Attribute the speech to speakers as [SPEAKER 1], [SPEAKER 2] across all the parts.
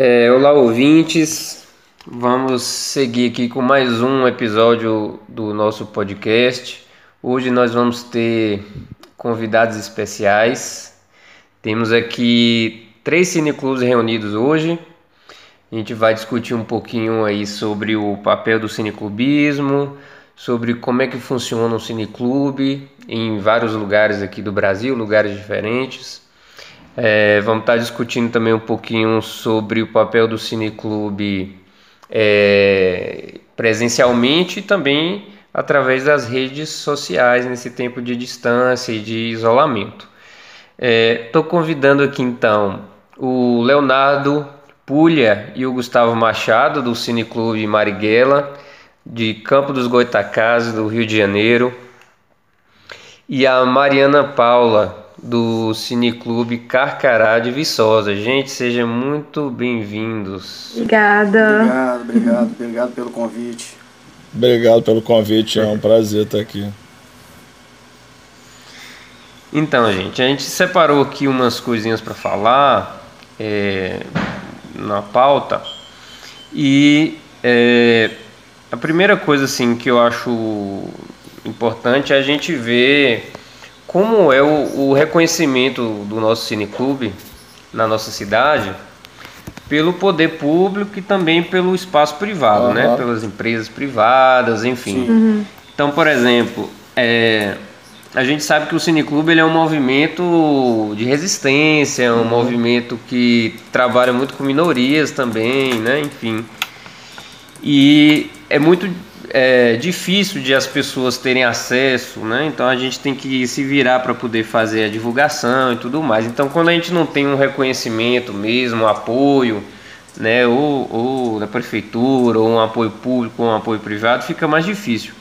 [SPEAKER 1] É, olá, ouvintes. Vamos seguir aqui com mais um episódio do nosso podcast. Hoje nós vamos ter convidados especiais. Temos aqui três cineclubes reunidos hoje. A gente vai discutir um pouquinho aí sobre o papel do cineclubismo, sobre como é que funciona o cineclube em vários lugares aqui do Brasil, lugares diferentes. É, vamos estar discutindo também um pouquinho sobre o papel do cineclube é, presencialmente e também através das redes sociais nesse tempo de distância e de isolamento. Estou é, convidando aqui então o Leonardo Pulha e o Gustavo Machado do Cineclube Marighella de Campo dos Goitacazes do Rio de Janeiro e a Mariana Paula do Cineclube Carcará de Viçosa. Gente, sejam muito bem-vindos.
[SPEAKER 2] Obrigada.
[SPEAKER 3] Obrigado, obrigado, obrigado pelo convite.
[SPEAKER 4] Obrigado pelo convite, é um prazer estar aqui.
[SPEAKER 1] Então, gente, a gente separou aqui umas coisinhas para falar é, na pauta e é, a primeira coisa assim que eu acho importante é a gente ver como é o, o reconhecimento do nosso cineclube na nossa cidade pelo poder público e também pelo espaço privado, uhum. né? Pelas empresas privadas, enfim. Uhum. Então, por exemplo, é, a gente sabe que o cineclube ele é um movimento de resistência, é um uhum. movimento que trabalha muito com minorias também, né? Enfim. E é muito é, difícil de as pessoas terem acesso, né? Então a gente tem que se virar para poder fazer a divulgação e tudo mais. Então quando a gente não tem um reconhecimento mesmo, um apoio, né? Ou, ou da prefeitura, ou um apoio público, ou um apoio privado, fica mais difícil.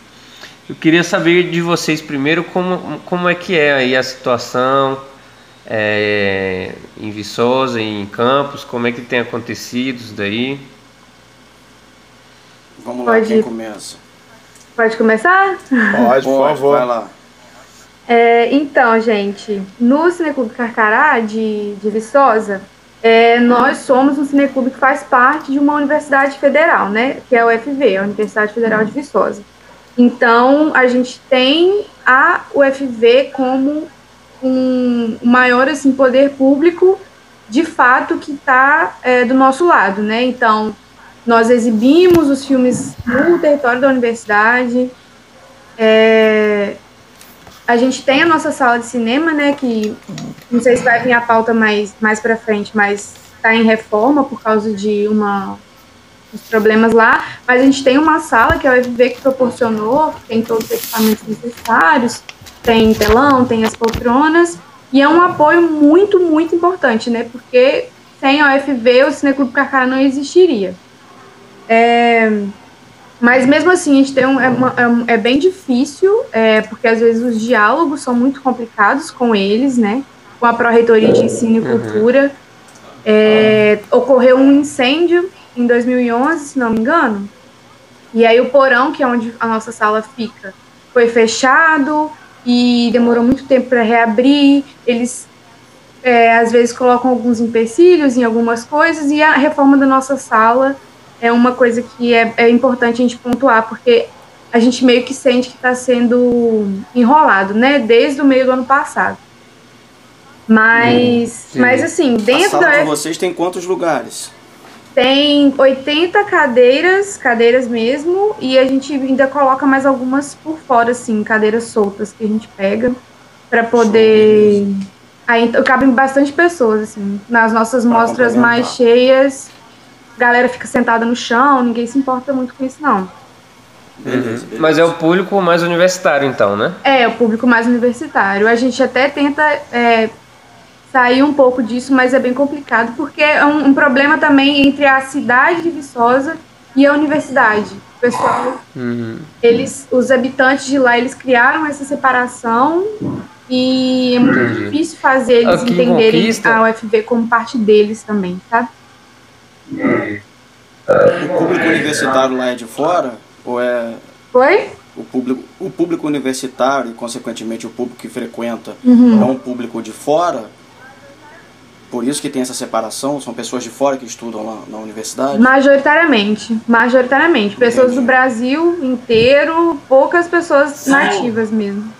[SPEAKER 1] Eu queria saber de vocês primeiro como, como é que é aí a situação é, em Viçosa, em Campos, como é que tem acontecido isso daí.
[SPEAKER 3] Vamos lá, Pode... quem começa?
[SPEAKER 2] Pode começar?
[SPEAKER 4] Pode, por favor.
[SPEAKER 3] Vai lá.
[SPEAKER 2] É, então, gente, no Cineclube Carcará de, de Viçosa, é, nós somos um cineclube que faz parte de uma universidade federal, né? Que é a UFV, a Universidade Federal de Viçosa. Então, a gente tem a UFV como um maior assim, poder público, de fato, que está é, do nosso lado, né? Então, nós exibimos os filmes no território da universidade. É, a gente tem a nossa sala de cinema, né? Que não sei se vai vir a pauta mais, mais para frente, mas está em reforma por causa de uma os problemas lá, mas a gente tem uma sala que é o FV que proporcionou, que tem todos os equipamentos necessários, tem telão, tem as poltronas, e é um apoio muito, muito importante, né? Porque sem a UFV o Cineclube Carcara não existiria. É, mas mesmo assim, a gente tem um, é, uma, é, é bem difícil, é, porque às vezes os diálogos são muito complicados com eles, né? Com a Pró-Reitoria de Ensino e uhum. Cultura. É, ocorreu um incêndio em 2011, se não me engano. E aí o porão, que é onde a nossa sala fica, foi fechado e demorou muito tempo para reabrir. Eles é, às vezes colocam alguns empecilhos em algumas coisas e a reforma da nossa sala é uma coisa que é, é importante a gente pontuar, porque a gente meio que sente que está sendo enrolado, né? Desde o meio do ano passado. Mas, mas assim, dentro
[SPEAKER 3] a sala da. De vocês tem quantos lugares?
[SPEAKER 2] Tem 80 cadeiras, cadeiras mesmo, e a gente ainda coloca mais algumas por fora, assim, cadeiras soltas que a gente pega para poder. Aí cabem bastante pessoas, assim. Nas nossas pra mostras mais cheias, a galera fica sentada no chão, ninguém se importa muito com isso, não.
[SPEAKER 1] Uhum. Mas é o público mais universitário, então, né?
[SPEAKER 2] É, o público mais universitário. A gente até tenta é, sair um pouco disso, mas é bem complicado, porque é um, um, problema também entre a cidade de Viçosa e a universidade. O pessoal, uhum. eles, os habitantes de lá, eles criaram essa separação e é muito Entendi. difícil fazer eles Aqui entenderem conquista... a UFV como parte deles também,
[SPEAKER 3] O público universitário lá é de fora? Ou é.
[SPEAKER 2] Oi?
[SPEAKER 3] O público, o público universitário e, consequentemente, o público que frequenta uhum. é um público de fora Por isso que tem essa separação? São pessoas de fora que estudam lá na universidade?
[SPEAKER 2] Majoritariamente, majoritariamente. Pessoas do Brasil inteiro, poucas pessoas
[SPEAKER 5] Sim.
[SPEAKER 2] nativas mesmo.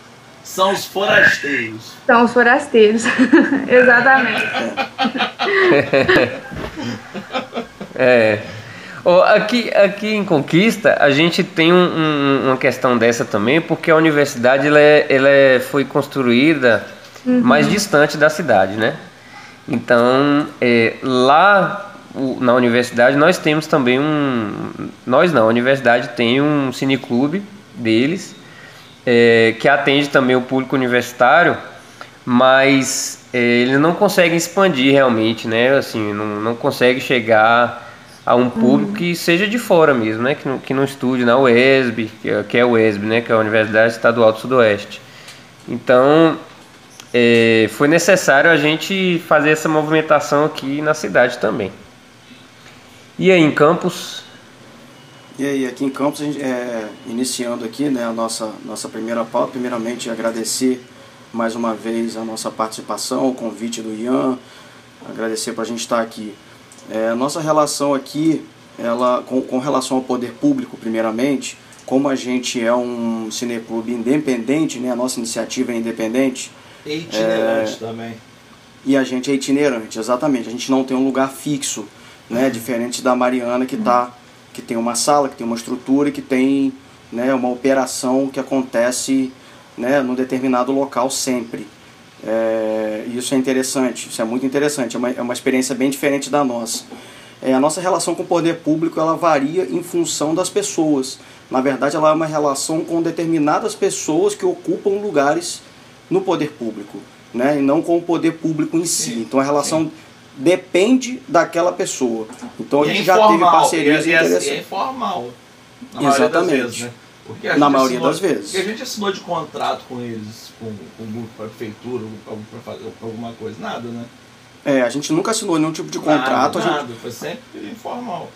[SPEAKER 5] São os forasteiros.
[SPEAKER 2] São os forasteiros. Exatamente.
[SPEAKER 1] É. Aqui, aqui em Conquista, a gente tem um- um- uma questão dessa também, porque a universidade ela, é- ela é- foi construída mais distante da cidade, né? Então, é, lá o- na universidade, nós temos também um. Nós não, a universidade tem um cineclube deles, é, que atende também o público universitário, mas é, eles não conseguem expandir realmente, né? Assim, não, não consegue chegar a um público que seja de fora mesmo, né? Que não, que não estude na UESB, que é, que é a UESB, né? Que é a Universidade Estadual do Sudoeste. Então, é, foi necessário a gente fazer essa movimentação aqui na cidade também. E aí, em Campos?
[SPEAKER 3] E aí, aqui em Campos, gente, é, iniciando aqui né, a nossa, nossa primeira pauta, primeiramente agradecer mais uma vez a nossa participação, o convite do Ian, agradecer para a gente estar aqui. É, nossa relação aqui, ela, com, com relação ao poder público, primeiramente, como a gente é um cineclube independente, né, a nossa iniciativa é independente,
[SPEAKER 5] E itinerante também.
[SPEAKER 3] e a gente é itinerante, exatamente. A gente não tem um lugar fixo, né? Diferente da Mariana que tá, que tem uma sala, que tem uma estrutura e que tem né, uma operação que acontece né, num determinado local sempre. É, isso é interessante, isso é muito interessante, é uma, é uma experiência bem diferente da nossa. É, a nossa relação com o poder público ela varia em função das pessoas. Na verdade, ela é uma relação com determinadas pessoas que ocupam lugares no poder público, né? e não com o poder público em si.
[SPEAKER 5] Sim,
[SPEAKER 3] Então a relação depende daquela pessoa. Então a
[SPEAKER 5] E é
[SPEAKER 3] gente já teve parcerias
[SPEAKER 5] e é, é-
[SPEAKER 3] interessantes.
[SPEAKER 5] e é informal.
[SPEAKER 3] Exatamente.
[SPEAKER 5] vezes, né? Porque
[SPEAKER 3] Na maioria
[SPEAKER 5] assinou-
[SPEAKER 3] das vezes.
[SPEAKER 5] Porque a gente assinou de contrato com eles, com, com o grupo, prefeitura, para fazer alguma coisa. Nada, né?
[SPEAKER 3] É, a gente nunca assinou nenhum tipo de contrato.
[SPEAKER 5] Nada,
[SPEAKER 3] gente-.
[SPEAKER 5] Foi sempre informal.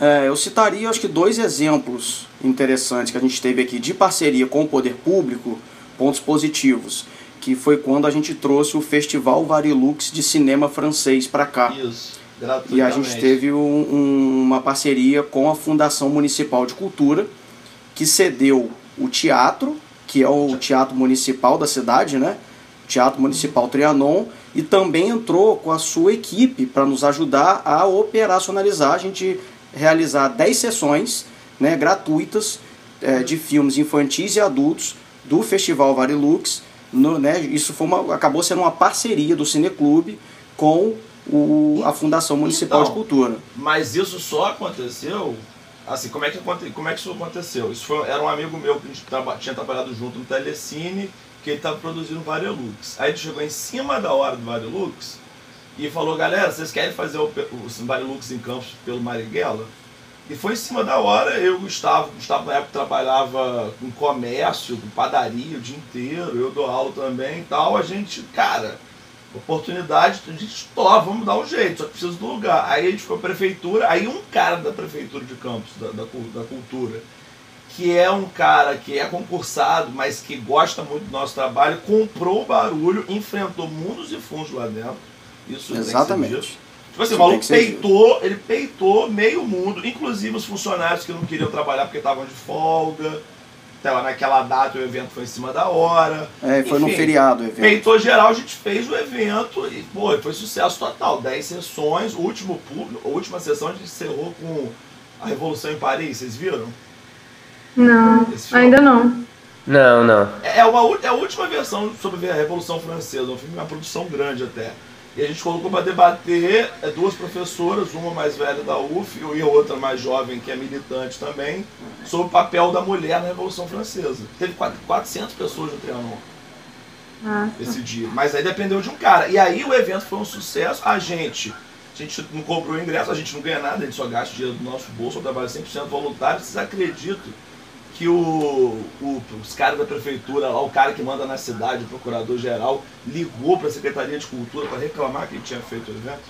[SPEAKER 3] É, eu citaria, acho que, dois exemplos interessantes que a gente teve aqui de parceria com o poder público, pontos positivos, que foi quando a gente trouxe o Festival Varilux de cinema francês para cá.
[SPEAKER 5] Isso.
[SPEAKER 3] E a gente teve um- um- uma parceria com a Fundação Municipal de Cultura, que cedeu o teatro, que é o teatro municipal da cidade, né? Teatro Municipal Trianon, e também entrou com a sua equipe para nos ajudar a operacionalizar, a gente realizar 10 sessões né, gratuitas eh, de filmes infantis e adultos do Festival Varilux. No, né, isso foi uma, acabou sendo uma parceria do Cineclube com o, a Fundação Municipal de
[SPEAKER 5] Então,
[SPEAKER 3] Cultura.
[SPEAKER 5] Mas isso só aconteceu. Assim, como é que, como é que isso aconteceu? Isso foi, era um amigo meu que a gente traba- tinha trabalhado junto no Telecine, que ele estava produzindo Varilux. Aí ele chegou em cima da hora do Varilux e falou: galera, vocês querem fazer o, pe- o Varilux em Campos pelo Marighella? E foi em cima da hora, eu e o Gustavo, o Gustavo na época trabalhava com comércio, com padaria o dia inteiro, eu dou aula também e tal. A gente, cara, oportunidade, a gente topa, vamos dar um jeito, só que precisa do lugar. Aí a gente foi pra prefeitura, aí um cara da prefeitura de Campos, da, da, da cultura, que é um cara que é concursado, mas que gosta muito do nosso trabalho, comprou o barulho, enfrentou mundos e fundos lá dentro. Isso
[SPEAKER 3] Exatamente.
[SPEAKER 5] Tipo assim, o maluco peitou, ele peitou meio mundo, inclusive os funcionários que não queriam trabalhar porque estavam de folga. Tava naquela data o evento foi em cima da hora.
[SPEAKER 3] É, foi no
[SPEAKER 5] Enfim,
[SPEAKER 3] feriado o evento.
[SPEAKER 5] Peitou geral, a gente fez o evento e, pô, foi sucesso total. 10 sessões, o último público, a última sessão a gente encerrou com a Revolução em Paris, vocês viram?
[SPEAKER 2] Não, ainda não.
[SPEAKER 1] Não, não.
[SPEAKER 5] É, é uma, é a última versão sobre a Revolução Francesa, um filme, uma produção grande até. E a gente colocou para debater é, duas professoras, uma mais velha da UF e a outra mais jovem, que é militante também, sobre o papel da mulher na Revolução Francesa. Teve quatro- 400 pessoas no Trianon. Esse dia. Mas aí dependeu de um cara. E aí o evento foi um sucesso. A gente, a gente não comprou o ingresso, a gente não ganha nada, a gente só gasta dinheiro do nosso bolso, eu trabalho 100% voluntário. Vocês acreditam que o, o- os caras da prefeitura, lá, o cara que manda na cidade, o procurador-geral, ligou para a Secretaria de Cultura para reclamar que ele tinha feito o evento?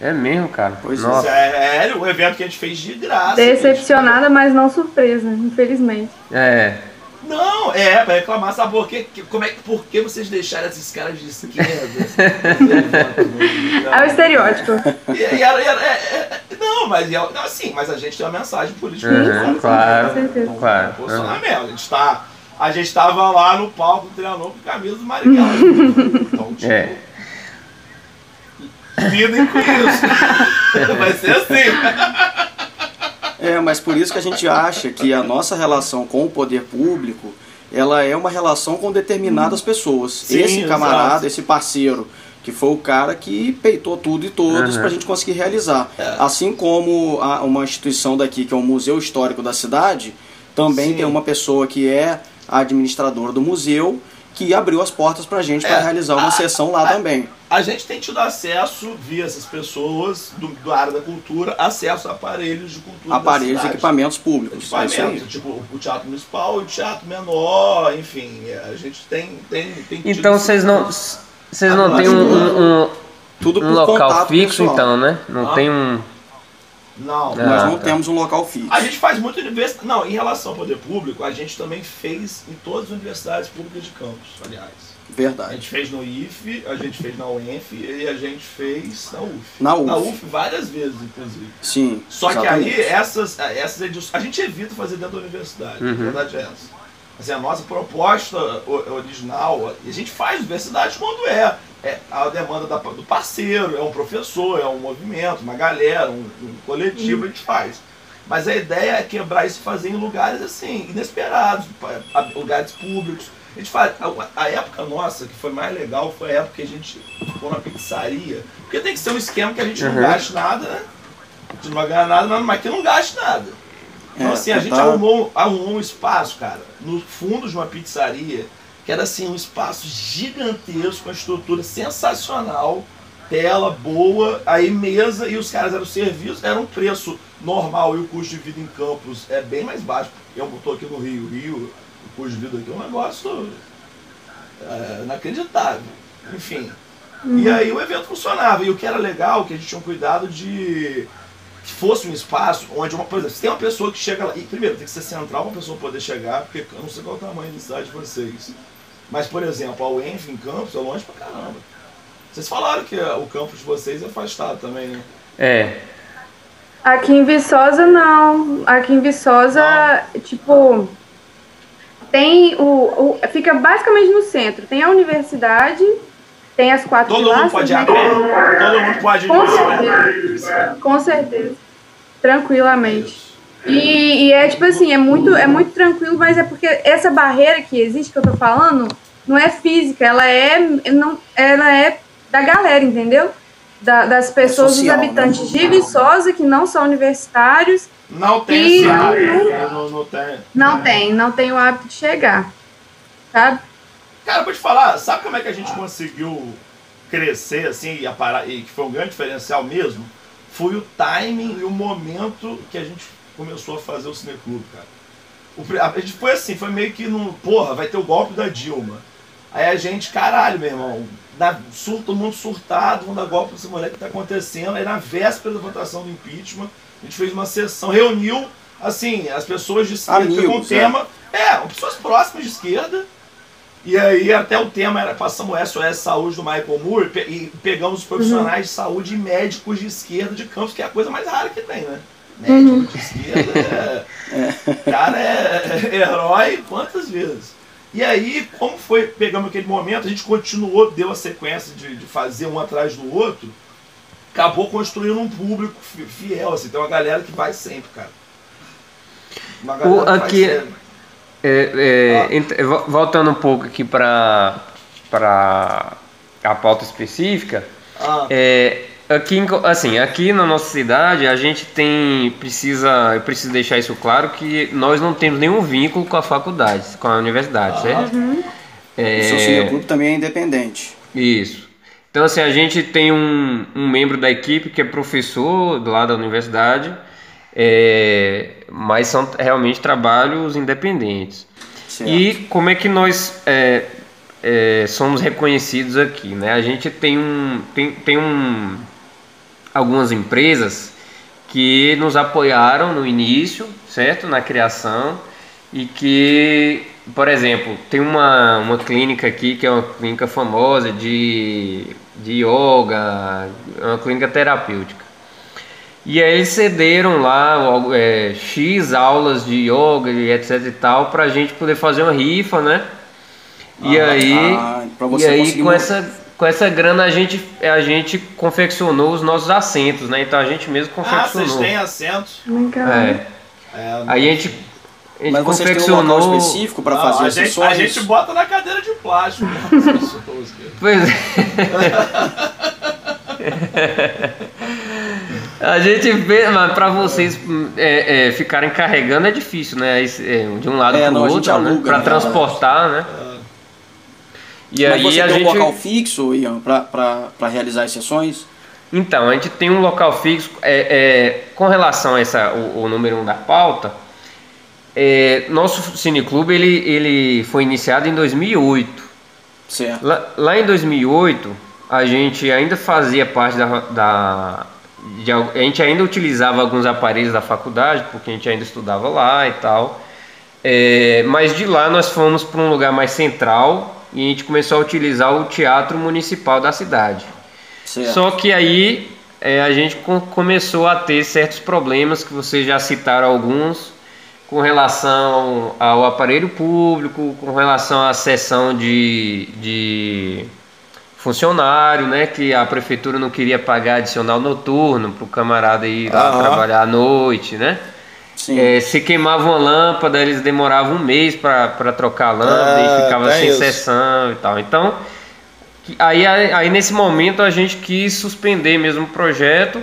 [SPEAKER 1] É mesmo, cara.
[SPEAKER 3] Pois é.
[SPEAKER 1] Nossa.
[SPEAKER 5] Sério, o evento que a gente fez de graça.
[SPEAKER 2] Decepcionada, mas não surpresa, infelizmente.
[SPEAKER 1] É.
[SPEAKER 5] Não, é, pra reclamar, sabe por quê? Como é, por que vocês deixaram esses caras de esquerda?
[SPEAKER 2] É o estereótipo.
[SPEAKER 5] E, e era, era- é, é, não, mas ela- não, assim, mas a gente tem uma mensagem política.
[SPEAKER 1] Uhum, claro,
[SPEAKER 2] Com certeza.
[SPEAKER 5] Não,
[SPEAKER 1] claro.
[SPEAKER 5] posso falar mesmo. A gente tá. A gente tava lá no palco do Trianon com camisa do Marighella. Então, tipo,
[SPEAKER 1] É.
[SPEAKER 5] lidem com isso. Vai ser assim.
[SPEAKER 3] É, mas por isso que a gente acha que a nossa relação com o poder público, ela é uma relação com determinadas pessoas.
[SPEAKER 5] Sim,
[SPEAKER 3] esse camarada,
[SPEAKER 5] exato.
[SPEAKER 3] esse parceiro, que foi o cara que peitou tudo e todos
[SPEAKER 1] Uhum.
[SPEAKER 3] pra gente conseguir realizar.
[SPEAKER 5] É.
[SPEAKER 3] Assim como a- uma instituição daqui, que é o Museu Histórico da cidade, também
[SPEAKER 5] Sim.
[SPEAKER 3] tem uma pessoa que é a administradora do museu, que abriu as portas pra gente para
[SPEAKER 5] É.
[SPEAKER 3] realizar uma
[SPEAKER 5] Ah,
[SPEAKER 3] sessão lá
[SPEAKER 5] ah,
[SPEAKER 3] também.
[SPEAKER 5] A gente tem tido acesso, via essas pessoas do, do área da cultura, acesso a aparelhos de cultura.
[SPEAKER 3] Aparelhos e equipamentos públicos. É.
[SPEAKER 5] Equipamentos, tipo o teatro municipal, o teatro menor, enfim, a gente tem. tem, tem tido
[SPEAKER 1] Então vocês não. Vocês não têm um, um, um-
[SPEAKER 3] Tudo
[SPEAKER 1] um local fixo,
[SPEAKER 3] pessoal.
[SPEAKER 1] então, né? Não
[SPEAKER 5] Ah.
[SPEAKER 1] tem um.
[SPEAKER 5] Não,
[SPEAKER 1] É.
[SPEAKER 3] Nós
[SPEAKER 1] Ah,
[SPEAKER 3] não
[SPEAKER 1] tá.
[SPEAKER 3] temos um local fixo.
[SPEAKER 5] A gente faz muito universidade. Não, em relação ao poder público, a gente também fez em todas as universidades públicas de campus, aliás. A
[SPEAKER 3] Verdade.
[SPEAKER 5] gente fez no IFE, a gente fez na UENF e a gente fez na UF.
[SPEAKER 3] Na UF.
[SPEAKER 5] Na UF várias vezes, inclusive.
[SPEAKER 3] Sim.
[SPEAKER 5] Só
[SPEAKER 3] exatamente.
[SPEAKER 5] que aí, essas, essas edições. A gente evita fazer dentro da universidade,
[SPEAKER 1] Uhum.
[SPEAKER 5] a verdade é essa. Assim, a nossa proposta original, e a gente faz universidade quando é. É a demanda da- do parceiro, é um professor, é um movimento, uma galera, um, um coletivo, a gente faz. Mas a ideia é quebrar isso e fazer em lugares assim, inesperados, lugares públicos. A gente faz. A, a época nossa, que foi mais legal, foi a época que a gente ficou na pizzaria. Porque tem que ser um esquema que a gente não
[SPEAKER 1] Uhum.
[SPEAKER 5] gaste nada, né? A gente não vai ganhar nada, mas que não gaste nada. Então,
[SPEAKER 3] É,
[SPEAKER 5] assim, a gente arrumou, arrumou um espaço, cara, no fundo de uma pizzaria, que era assim, um espaço gigantesco, uma estrutura sensacional, tela boa, aí mesa e os caras eram serviços, era um preço normal e o custo de vida em Campos é bem mais baixo. Eu estou aqui no Rio, Rio, o custo de vida aqui é um negócio é, inacreditável. Enfim. E aí o evento funcionava. E o que era legal, que a gente tinha um cuidado de que fosse um espaço onde uma, por exemplo, se tem uma pessoa que chega lá, e primeiro tem que ser central para a pessoa poder chegar, porque eu não sei qual é o tamanho da cidade de vocês. Mas, por exemplo, a UENF em Campos é longe pra caramba. Vocês falaram que o campus de vocês é afastado também, né?
[SPEAKER 1] É.
[SPEAKER 2] Aqui em Viçosa, não. Aqui em Viçosa, tipo, tem o, o- Fica basicamente no centro. Tem a universidade, tem as quatro
[SPEAKER 5] Todo mundo
[SPEAKER 2] classes,
[SPEAKER 5] pode ir
[SPEAKER 2] né?
[SPEAKER 5] a pé, todo mundo pode ir
[SPEAKER 2] Com
[SPEAKER 5] de
[SPEAKER 2] certeza. Com certeza. Tranquilamente. E, e é tipo assim, é muito, é muito tranquilo, mas é porque essa barreira que existe, que eu tô falando, não é física, ela é, não, ela é da galera, entendeu? Da- das pessoas,
[SPEAKER 3] social,
[SPEAKER 2] dos habitantes de Viçosa, que não são universitários,
[SPEAKER 5] Não tem
[SPEAKER 2] E-
[SPEAKER 5] esse hábito, né? não, não tem.
[SPEAKER 2] não tem, não tem o hábito de chegar, sabe?
[SPEAKER 5] Cara, vou te falar, sabe como é que a gente conseguiu crescer assim e, aparar, e que foi um grande diferencial mesmo? Foi o timing e o momento que a gente começou a fazer o Cineclube, cara. O a gente foi assim, foi meio que no. Porra, vai ter o golpe da Dilma. Aí a gente, caralho, meu irmão, na, sur, todo mundo surtado, vamos dar golpe nesse moleque que tá acontecendo. Aí na véspera da votação do impeachment, a gente fez uma sessão, reuniu, assim, as pessoas de esquerda com o
[SPEAKER 3] Amigos, é.
[SPEAKER 5] tema. É, pessoas próximas de esquerda. E aí até o tema era passamos o SOS Saúde do Michael Moore e pegamos os profissionais de saúde e médicos de esquerda de campos, que é a coisa mais rara que tem, né? Médico de esquerda é, cara é, é herói quantas vezes. E aí, como foi, pegamos aquele momento, a gente continuou, deu a sequência de, de fazer um atrás do outro, acabou construindo um público fi- fiel, assim, tem uma galera que vai sempre, cara. Uma galera que vai
[SPEAKER 1] aqui-
[SPEAKER 5] sempre.
[SPEAKER 1] É, é,
[SPEAKER 5] Ah.
[SPEAKER 1] ent- vo- voltando um pouco aqui para para a pauta específica,
[SPEAKER 5] Ah,
[SPEAKER 1] é, aqui em assim aqui na nossa cidade a gente tem precisa eu preciso deixar isso claro que nós não temos nenhum vínculo com a faculdade com a universidade,
[SPEAKER 5] Ah.
[SPEAKER 1] certo?
[SPEAKER 3] O
[SPEAKER 1] É,
[SPEAKER 3] seu cineclube também é independente.
[SPEAKER 1] Isso. Então, assim, a gente tem um, um membro da equipe que é professor lá da universidade, é, mas são realmente trabalhos independentes.
[SPEAKER 3] Certo.
[SPEAKER 1] E como é que nós é, é, somos reconhecidos aqui, né? A gente tem um tem, tem um algumas empresas que nos apoiaram no início, certo? Na criação e que por exemplo, tem uma, uma clínica aqui que é uma clínica famosa de, de yoga, é uma clínica terapêutica. E aí eles cederam lá é, X aulas de yoga e etc e tal pra gente poder fazer uma rifa, né? E
[SPEAKER 3] Ah,
[SPEAKER 1] aí,
[SPEAKER 3] ah,
[SPEAKER 1] e aí com
[SPEAKER 3] uma-
[SPEAKER 1] essa com essa grana a gente a gente confeccionou os nossos assentos, né? Então a gente mesmo
[SPEAKER 5] Ah,
[SPEAKER 1] confeccionou.
[SPEAKER 5] vocês têm assentos?
[SPEAKER 2] Vem cá.
[SPEAKER 1] É.
[SPEAKER 5] É,
[SPEAKER 1] Aí a gente, a gente
[SPEAKER 3] Mas vocês um
[SPEAKER 1] confeccionou.
[SPEAKER 3] específico para fazer
[SPEAKER 5] a
[SPEAKER 3] as
[SPEAKER 5] gente,
[SPEAKER 3] sessões?
[SPEAKER 5] a gente bota na cadeira de plástico. né,
[SPEAKER 1] Pois é. A gente vê, mas pra vocês é, é, ficarem carregando é difícil, né? É, de um lado
[SPEAKER 3] É,
[SPEAKER 1] outro, né? Pra
[SPEAKER 3] né?
[SPEAKER 1] transportar, né? E
[SPEAKER 3] Mas
[SPEAKER 1] aí
[SPEAKER 3] você
[SPEAKER 1] a
[SPEAKER 3] tem
[SPEAKER 1] gente.
[SPEAKER 3] um local fixo, Ian, para realizar as sessões?
[SPEAKER 1] Então, a gente tem um local fixo. É, é, com relação a essa, o, o número 1 um da pauta, é, nosso cineclube ele, ele foi iniciado em 2008.
[SPEAKER 3] Certo.
[SPEAKER 1] Lá, lá em 2008, a gente ainda fazia parte da, da de a gente ainda utilizava alguns aparelhos da faculdade, porque a gente ainda estudava lá e tal. É, mas de lá nós fomos para um lugar mais central e a gente começou a utilizar o teatro municipal da cidade.
[SPEAKER 3] certo.
[SPEAKER 1] Só que aí é, a gente co- começou a ter certos problemas que vocês já citaram alguns com relação ao aparelho público, com relação à sessão de, de funcionário, né? Que a prefeitura não queria pagar adicional noturno para o camarada ir lá
[SPEAKER 4] Aham.
[SPEAKER 1] trabalhar à noite, né? É, se queimava uma lâmpada, eles demoravam um mês para trocar a lâmpada
[SPEAKER 4] Ah,
[SPEAKER 1] e ficava
[SPEAKER 4] tem
[SPEAKER 1] sem
[SPEAKER 4] isso.
[SPEAKER 1] sessão e tal. Então, que- aí, aí, nesse momento a gente quis suspender mesmo o projeto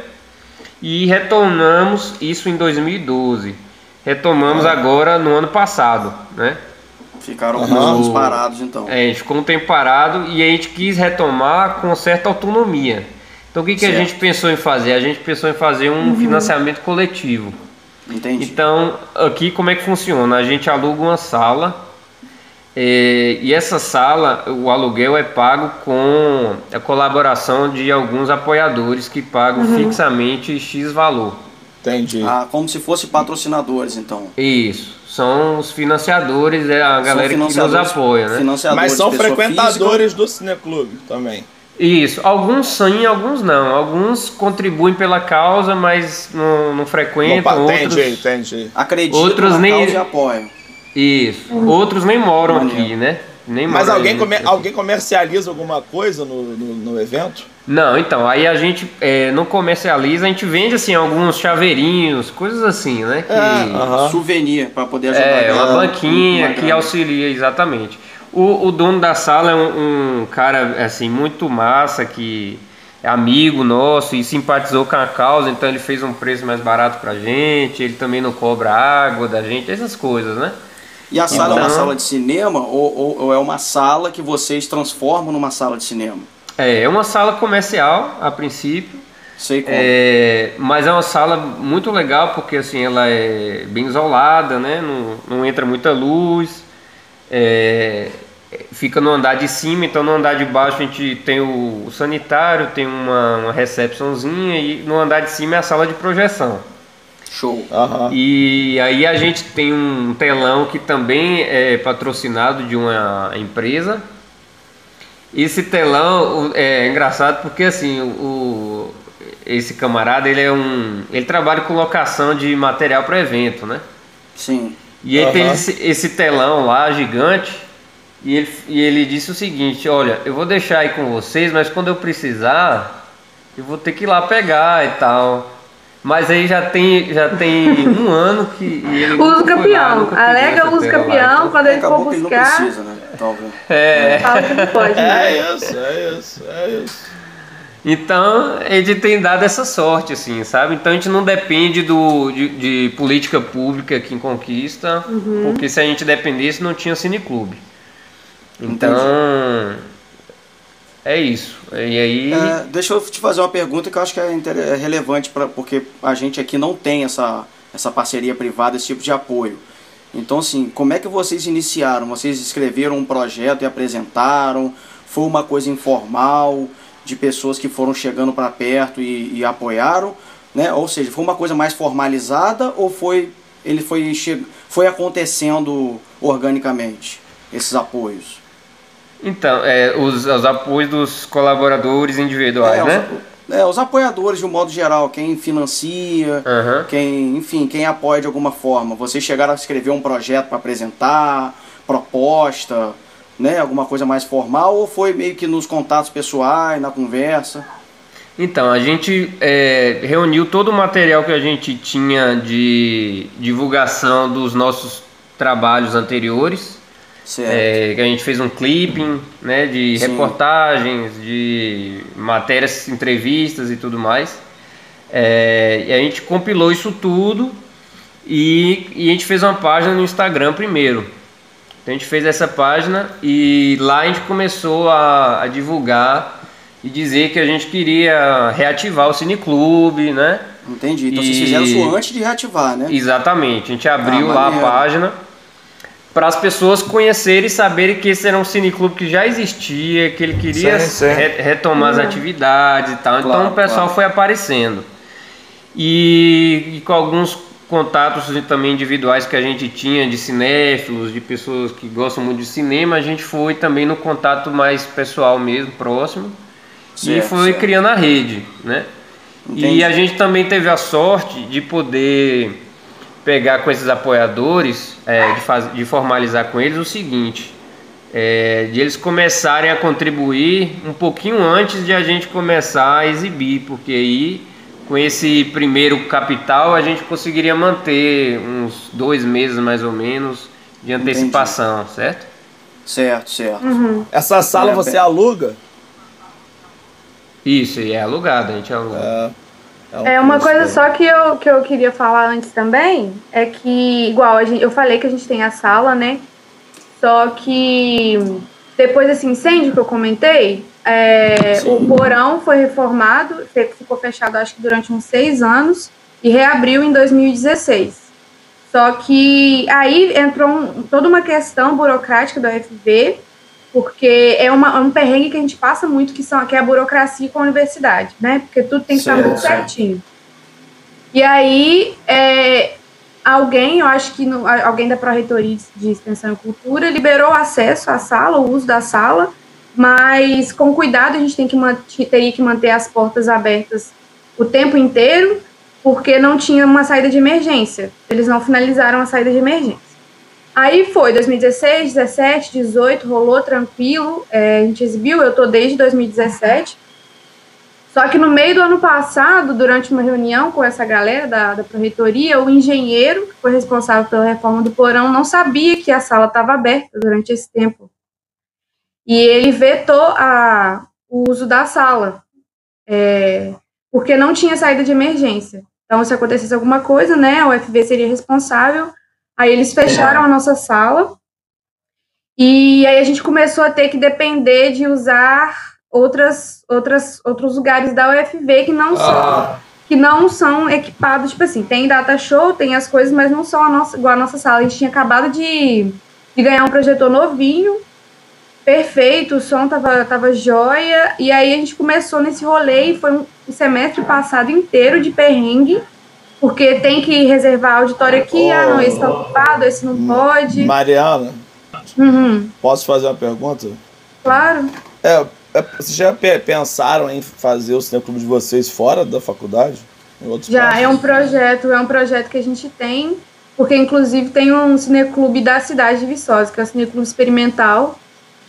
[SPEAKER 1] e retornamos isso em 2012. Retomamos
[SPEAKER 4] Ah.
[SPEAKER 1] agora no ano passado, né?
[SPEAKER 3] Ficaram alguns anos parados, então.
[SPEAKER 1] É, a gente ficou um tempo parado e a gente quis retomar com certa autonomia. Então o que, que a gente pensou em fazer? A gente pensou em fazer um financiamento coletivo.
[SPEAKER 3] Entendi.
[SPEAKER 1] Então, aqui como é que funciona? A gente aluga uma sala eh, e essa sala, o aluguel é pago com a colaboração de alguns apoiadores que pagam fixamente X valor.
[SPEAKER 4] Entendi.
[SPEAKER 3] Ah, como se fosse patrocinadores, então.
[SPEAKER 1] Isso, são os financiadores, é a galera que nos apoia, né?
[SPEAKER 4] Mas são frequentadores do Cineclube também.
[SPEAKER 1] Isso, alguns sim, alguns não. Alguns contribuem pela causa, mas não, não frequentam.
[SPEAKER 4] Opa, entendi,
[SPEAKER 1] outros...
[SPEAKER 4] entendi.
[SPEAKER 3] Acreditam
[SPEAKER 1] Outros
[SPEAKER 3] na
[SPEAKER 1] nem-
[SPEAKER 3] causa e apoiam.
[SPEAKER 1] Isso. Outros nem moram aqui, né? Nem
[SPEAKER 4] Mas
[SPEAKER 1] moram
[SPEAKER 4] alguém, alguém comercializa alguma coisa no, no, no evento?
[SPEAKER 1] Não, então, aí a gente é, não comercializa, a gente vende assim alguns chaveirinhos, coisas assim, né? Que,
[SPEAKER 4] Aham.
[SPEAKER 3] Souvenir, para poder ajudar
[SPEAKER 1] é,
[SPEAKER 3] a
[SPEAKER 1] uma banquinha
[SPEAKER 3] Uma
[SPEAKER 1] que auxilia, exatamente. O, o dono da sala é um, um cara, assim, muito massa, que é amigo nosso e simpatizou com a causa, então ele fez um preço mais barato pra gente, ele também não cobra água da gente, essas coisas, né?
[SPEAKER 3] E a sala é uma
[SPEAKER 1] Então-
[SPEAKER 3] sala de cinema ou, ou- ou é uma sala que vocês transformam numa sala de cinema?
[SPEAKER 1] É, é uma sala comercial, a princípio,
[SPEAKER 3] Sei como.
[SPEAKER 1] É, mas é uma sala muito legal porque assim ela é bem isolada, né? Não, não entra muita luz. É, fica no andar de cima, então no andar de baixo a gente tem o, o sanitário, tem uma, uma recepçãozinha e no andar de cima é a sala de projeção.
[SPEAKER 3] Show.
[SPEAKER 4] Aham.
[SPEAKER 1] E aí a gente tem um telão que também é patrocinado de uma empresa. Esse telão é engraçado porque assim, o esse camarada, ele é um, ele trabalha com locação de material para evento, né?
[SPEAKER 3] Sim.
[SPEAKER 1] E aí tem
[SPEAKER 4] Aham.
[SPEAKER 1] esse, esse telão lá gigante e ele, e ele disse o seguinte, olha, eu vou deixar aí com vocês, mas quando eu precisar, eu vou ter que ir lá pegar e tal. Mas aí já tem, já tem um ano que ele
[SPEAKER 2] Uso
[SPEAKER 1] lá,
[SPEAKER 2] campeão.
[SPEAKER 1] pediu
[SPEAKER 2] Alega uso
[SPEAKER 1] lá,
[SPEAKER 2] campeão.
[SPEAKER 1] então-
[SPEAKER 2] Quando ele for
[SPEAKER 3] que ele não
[SPEAKER 2] buscar,
[SPEAKER 3] precisa, né? Talvez.
[SPEAKER 1] É.
[SPEAKER 2] fala que não pode. né?
[SPEAKER 5] É isso, é isso, é isso.
[SPEAKER 1] Então, a gente tem dado essa sorte, assim, sabe? Então a gente não depende do, de, de política pública aqui em Conquista, porque se a gente dependesse não tinha cineclube. Então, é isso. E aí.
[SPEAKER 3] É, deixa eu te fazer uma pergunta que eu acho que é, inter- é relevante pra, porque a gente aqui não tem essa, essa parceria privada, esse tipo de apoio. Então, assim, como é que vocês iniciaram? Vocês escreveram um projeto e apresentaram? Foi uma coisa informal, de pessoas que foram chegando para perto e, e apoiaram? Né? Ou seja, foi uma coisa mais formalizada ou foi ele foi, che... foi acontecendo organicamente esses apoios?
[SPEAKER 1] Então, é, os, os apoios dos colaboradores individuais,
[SPEAKER 3] é,
[SPEAKER 1] né?
[SPEAKER 3] Os, é, os apoiadores de um modo geral, quem financia,
[SPEAKER 1] Uhum.
[SPEAKER 3] quem, enfim, quem apoia de alguma forma. Vocês chegaram a escrever um projeto para apresentar, proposta, né, alguma coisa mais formal, ou foi meio que nos contatos pessoais, na conversa?
[SPEAKER 1] Então, a gente é, reuniu todo o material que a gente tinha de divulgação dos nossos trabalhos anteriores. É, que a gente fez um clipping, né, de
[SPEAKER 3] Sim.
[SPEAKER 1] reportagens, de matérias, entrevistas e tudo mais. É, e a gente compilou isso tudo e, e a gente fez uma página no Instagram primeiro. Então a gente fez essa página e lá a gente começou a, a divulgar e dizer que a gente queria reativar o cineclube, né?
[SPEAKER 3] Entendi. Então vocês
[SPEAKER 1] e-
[SPEAKER 3] fizeram isso antes de reativar, né?
[SPEAKER 1] Exatamente. A gente abriu
[SPEAKER 3] Ah,
[SPEAKER 1] lá a página para as pessoas conhecerem e saberem que esse era um cineclube que já existia, que ele queria
[SPEAKER 5] Sim, sim.
[SPEAKER 1] re- retomar as atividades e tal. então
[SPEAKER 3] Claro,
[SPEAKER 1] o pessoal
[SPEAKER 3] claro.
[SPEAKER 1] foi aparecendo. E, e com alguns contatos também individuais que a gente tinha de cinéfilos, de pessoas que gostam muito de cinema, a gente foi também no contato mais pessoal mesmo, próximo. e
[SPEAKER 3] Certo,
[SPEAKER 1] foi
[SPEAKER 3] certo.
[SPEAKER 1] criando a rede, né?
[SPEAKER 3] Entendi.
[SPEAKER 1] E a gente também teve a sorte de poder pegar com esses apoiadores, é, de, faz, de formalizar com eles o seguinte, é, de eles começarem a contribuir um pouquinho antes de a gente começar a exibir, porque aí com esse primeiro capital a gente conseguiria manter uns dois meses mais ou menos de antecipação, certo?
[SPEAKER 3] Certo, certo.
[SPEAKER 5] Essa sala
[SPEAKER 3] É,
[SPEAKER 5] você
[SPEAKER 3] bem-
[SPEAKER 5] aluga?
[SPEAKER 1] Isso, e é alugado, a gente aluga.
[SPEAKER 5] É. um
[SPEAKER 2] É uma coisa só que eu, que eu queria falar antes também é que, igual, a gente, eu falei que a gente tem a sala, né? Só que depois desse incêndio que eu comentei, é,
[SPEAKER 3] Sim.
[SPEAKER 2] o porão foi reformado, ficou fechado acho que durante uns seis anos e reabriu em 2016. Só que aí entrou um- toda uma questão burocrática da UFV, porque é, uma, é um perrengue que a gente passa muito, que, são, que é a burocracia com a universidade, né? Porque tudo tem que estar
[SPEAKER 3] Certo,
[SPEAKER 2] muito
[SPEAKER 3] certo.
[SPEAKER 2] certinho. E aí, é, alguém, eu acho que no- alguém da Pró-Reitoria de Extensão e Cultura liberou acesso à sala, o uso da sala, mas com cuidado a gente tem que teria que manter as portas abertas o tempo inteiro, porque não tinha uma saída de emergência. Eles não finalizaram a saída de emergência. Aí foi 2016, 17, 18, rolou tranquilo, é, a gente exibiu, eu tô desde 2017. Só que no meio do ano passado, durante uma reunião com essa galera da, da Pró-Reitoria, o engenheiro, que foi responsável pela reforma do porão, não sabia que a sala estava aberta durante esse tempo. E ele vetou a, o uso da sala, é, porque não tinha saída de emergência. Então, se acontecesse alguma coisa, né, a UFV seria responsável. Aí eles fecharam a nossa sala. E aí a gente começou a ter que depender de usar outras, outras, outros lugares da UFV que não são que não são equipados, tipo assim, tem data show, tem as coisas, mas não são a nossa, igual a nossa sala. A gente tinha acabado de, de ganhar um projetor novinho, perfeito, o som tava, tava jóia, e aí a gente começou nesse rolê e foi um, semestre passado inteiro de perrengue, porque tem que reservar auditório aqui, ah, não, esse tá ocupado, esse não pode.
[SPEAKER 5] Mariana,
[SPEAKER 2] Uhum,
[SPEAKER 5] posso fazer uma pergunta?
[SPEAKER 2] claro.
[SPEAKER 5] É, é, vocês já pe- pensaram em fazer o cineclube de vocês fora da faculdade? Em outros
[SPEAKER 2] Já é um projeto, é um projeto que a gente tem, porque inclusive tem um cineclube da cidade de Viçosa, que é o cineclube experimental,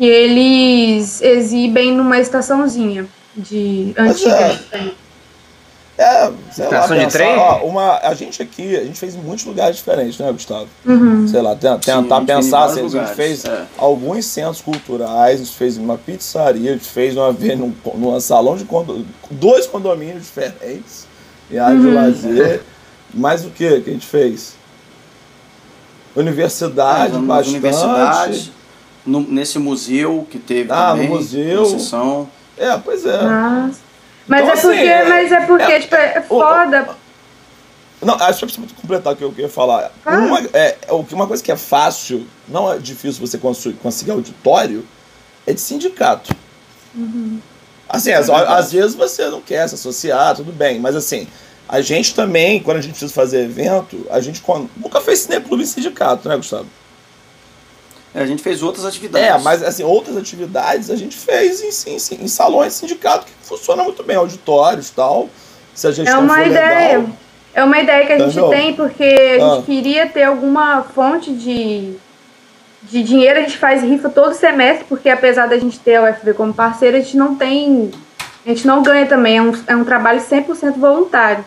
[SPEAKER 2] que eles exibem numa estaçãozinha de antiga.
[SPEAKER 5] é.
[SPEAKER 2] tem.
[SPEAKER 5] É, sei lá,
[SPEAKER 1] Estação de
[SPEAKER 5] pensar,
[SPEAKER 1] trem?
[SPEAKER 5] ó, uma, a gente aqui, a gente fez em muitos lugares diferentes, né, Gustavo?
[SPEAKER 2] Uhum.
[SPEAKER 5] Sei lá, ten-
[SPEAKER 3] Sim,
[SPEAKER 5] tentar
[SPEAKER 3] gente fez em
[SPEAKER 5] pensar, assim, a gente
[SPEAKER 3] lugares,
[SPEAKER 5] fez
[SPEAKER 3] é.
[SPEAKER 5] alguns centros culturais, a gente fez uma pizzaria, a gente fez uma vez num, num salão de condo, dois condomínios diferentes, em área de lazer. Mas o que que a gente fez? Universidade, bastante.
[SPEAKER 3] universidades, no- nesse museu que teve
[SPEAKER 5] Ah, no
[SPEAKER 3] também,
[SPEAKER 5] museu.
[SPEAKER 3] uma sessão.
[SPEAKER 5] É, pois é.
[SPEAKER 2] Mas, mas
[SPEAKER 5] Então,
[SPEAKER 2] é porque,
[SPEAKER 5] assim, é-
[SPEAKER 2] mas é porque,
[SPEAKER 5] é-
[SPEAKER 2] tipo, é
[SPEAKER 5] o- o-
[SPEAKER 2] foda.
[SPEAKER 5] Não, acho que eu preciso completar o que eu queria falar.
[SPEAKER 2] Claro.
[SPEAKER 5] Uma, é, é, o que- uma coisa que é fácil, não é difícil você conseguir auditório, é de sindicato. Assim, às, às vezes você não quer se associar, tudo bem, mas assim, a gente também, quando a gente precisa fazer evento, a gente nunca fez cineclube em sindicato, né, Gustavo?
[SPEAKER 3] É, a gente fez outras atividades.
[SPEAKER 5] É, mas assim, outras atividades a gente fez em, em, em salões sindicato que funciona muito bem, auditórios e tal. Se a gente
[SPEAKER 2] é uma ideia.
[SPEAKER 5] Legal,
[SPEAKER 2] é uma ideia que a gente Entendeu? tem, porque a ah. gente queria ter alguma fonte de, de dinheiro. A gente faz rifa todo semestre, porque apesar da gente ter a UFV como parceira, a gente não tem. A gente não ganha também, é um, é um trabalho 100% voluntário.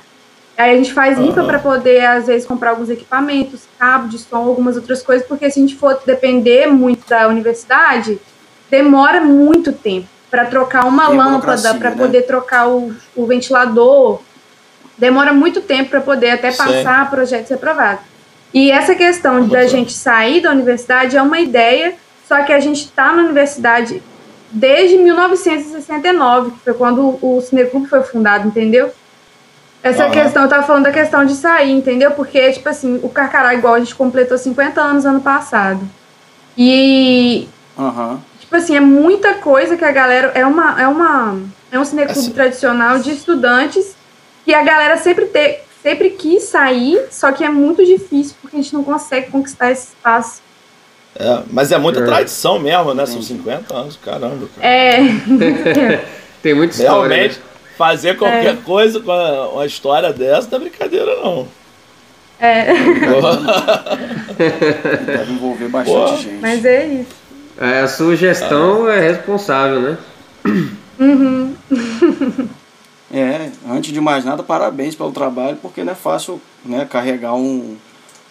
[SPEAKER 2] Aí a gente faz rifa uhum. para poder, às vezes, comprar alguns equipamentos, cabo de som, algumas outras coisas, porque se a gente for depender muito da universidade, demora muito tempo para trocar uma lâmpada, para né? poder trocar o, o, ventilador. Demora muito tempo para poder até passar Sim. projeto ser aprovado. E essa questão da gente sair da universidade é uma ideia, só que a gente está na universidade desde 1969, que foi quando o Cineclube foi fundado, entendeu? Essa uhum. questão, eu tava falando da questão de sair, entendeu? Porque, tipo assim, o Carcará, igual a gente completou 50 anos ano passado. E.
[SPEAKER 3] Uhum.
[SPEAKER 2] Tipo assim, é muita coisa que a galera. É uma. É, uma, é um cineclube assim. tradicional de estudantes que a galera sempre, te, sempre quis sair, só que é muito difícil porque a gente não consegue conquistar esse espaço.
[SPEAKER 5] É, mas é muita tradição mesmo, né? São 50 anos, caramba. Cara.
[SPEAKER 2] É.
[SPEAKER 1] Tem muita história. Né? Realmente.
[SPEAKER 5] Né? Fazer qualquer é. coisa com a, uma história dessa não é brincadeira, não.
[SPEAKER 2] É.
[SPEAKER 3] Deve envolver bastante Pô. gente.
[SPEAKER 2] Mas é isso.
[SPEAKER 1] É, a sugestão ah. é responsável, né?
[SPEAKER 2] Uhum.
[SPEAKER 3] é, antes de mais nada, parabéns pelo trabalho, porque não é fácil né, carregar um,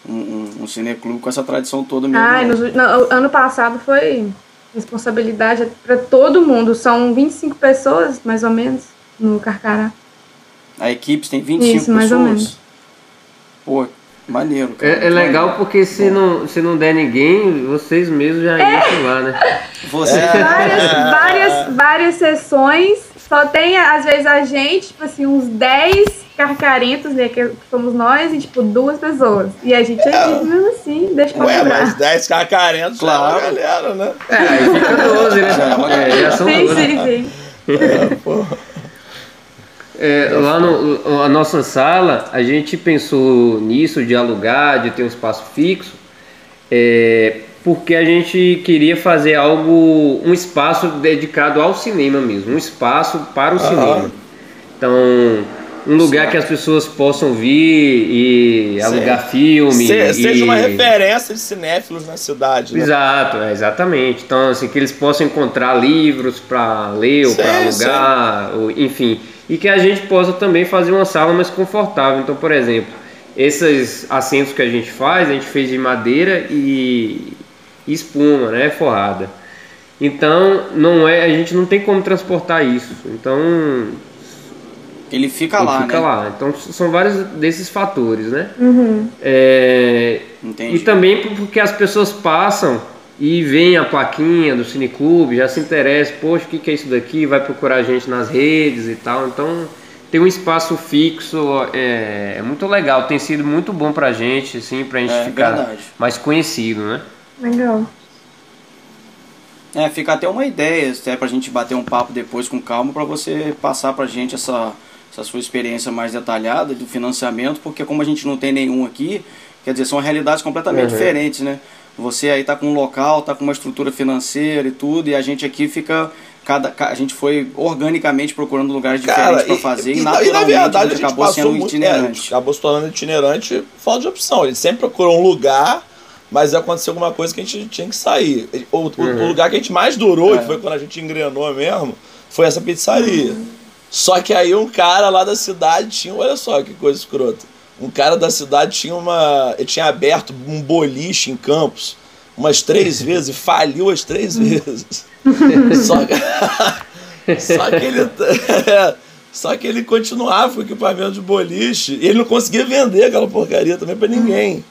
[SPEAKER 3] um, um cineclube com essa tradição toda mesmo.
[SPEAKER 2] Ah, no, no, ano passado foi responsabilidade para todo mundo. São 25 pessoas, mais ou menos no Carcará.
[SPEAKER 3] A equipe tem 25 Isso, mais pessoas. ou menos. Pô, maneiro.
[SPEAKER 1] Cara. É, é legal porque se não, se não der ninguém, vocês mesmos já é. entram lá, né?
[SPEAKER 3] Você...
[SPEAKER 2] É. Várias, várias, várias sessões, só tem às vezes a gente, tipo assim, uns 10 carcarentos, né, que somos nós, e tipo, duas pessoas. E a gente é mesmo assim, deixa pra Ué, lembrar. mas
[SPEAKER 5] 10 carcarentos claro. é galera, né?
[SPEAKER 1] É, aí fica 12, né? É, já são
[SPEAKER 2] sim, 12. sim, sim.
[SPEAKER 5] É, porra.
[SPEAKER 1] É, lá no, a nossa sala, a gente pensou nisso, de alugar, de ter um espaço fixo, é, porque a gente queria fazer algo, um espaço dedicado ao cinema mesmo, um espaço para o cinema. Então, um lugar certo. que as pessoas possam vir e certo. alugar filme. Se,
[SPEAKER 5] e... Seja uma referência de cinéfilos na cidade. Né?
[SPEAKER 1] Exato, é, exatamente. Então, assim, que eles possam encontrar livros para ler ou para alugar, ou, enfim e que a gente possa também fazer uma sala mais confortável. Então, por exemplo, esses assentos que a gente faz, a gente fez de madeira e espuma, né, forrada. Então, não é, a gente não tem como transportar isso. Então,
[SPEAKER 3] ele fica ele lá,
[SPEAKER 1] fica
[SPEAKER 3] né?
[SPEAKER 1] lá. Então, são vários desses fatores, né?
[SPEAKER 2] Uhum.
[SPEAKER 1] É, e também porque as pessoas passam e vem a plaquinha do Cineclube, já se interessa, poxa, o que, que é isso daqui? Vai procurar a gente nas redes e tal. Então tem um espaço fixo, é, é muito legal, tem sido muito bom pra gente, assim, pra gente é, ficar verdade. mais conhecido, né?
[SPEAKER 2] Legal.
[SPEAKER 3] É, fica até uma ideia, até pra gente bater um papo depois com calma, para você passar pra gente essa, essa sua experiência mais detalhada do financiamento, porque como a gente não tem nenhum aqui, quer dizer, são realidades completamente uhum. diferentes, né? Você aí tá com um local, tá com uma estrutura financeira e tudo, e a gente aqui fica cada a gente foi organicamente procurando lugares diferentes para fazer e, e, naturalmente e na verdade, a gente, acabou sendo muito, itinerante.
[SPEAKER 5] É, acabou se tornando itinerante falta de opção. Ele sempre procurou um lugar, mas aconteceu alguma coisa que a gente tinha que sair. O, uhum. o lugar que a gente mais durou, é. que foi quando a gente engrenou mesmo, foi essa pizzaria. Uhum. Só que aí um cara lá da cidade tinha, olha só que coisa escrota um cara da cidade tinha uma. Ele tinha aberto um boliche em Campos umas três vezes e faliu as três vezes. só, que, só que ele. só que ele continuava com o equipamento de boliche e ele não conseguia vender aquela porcaria também para ninguém.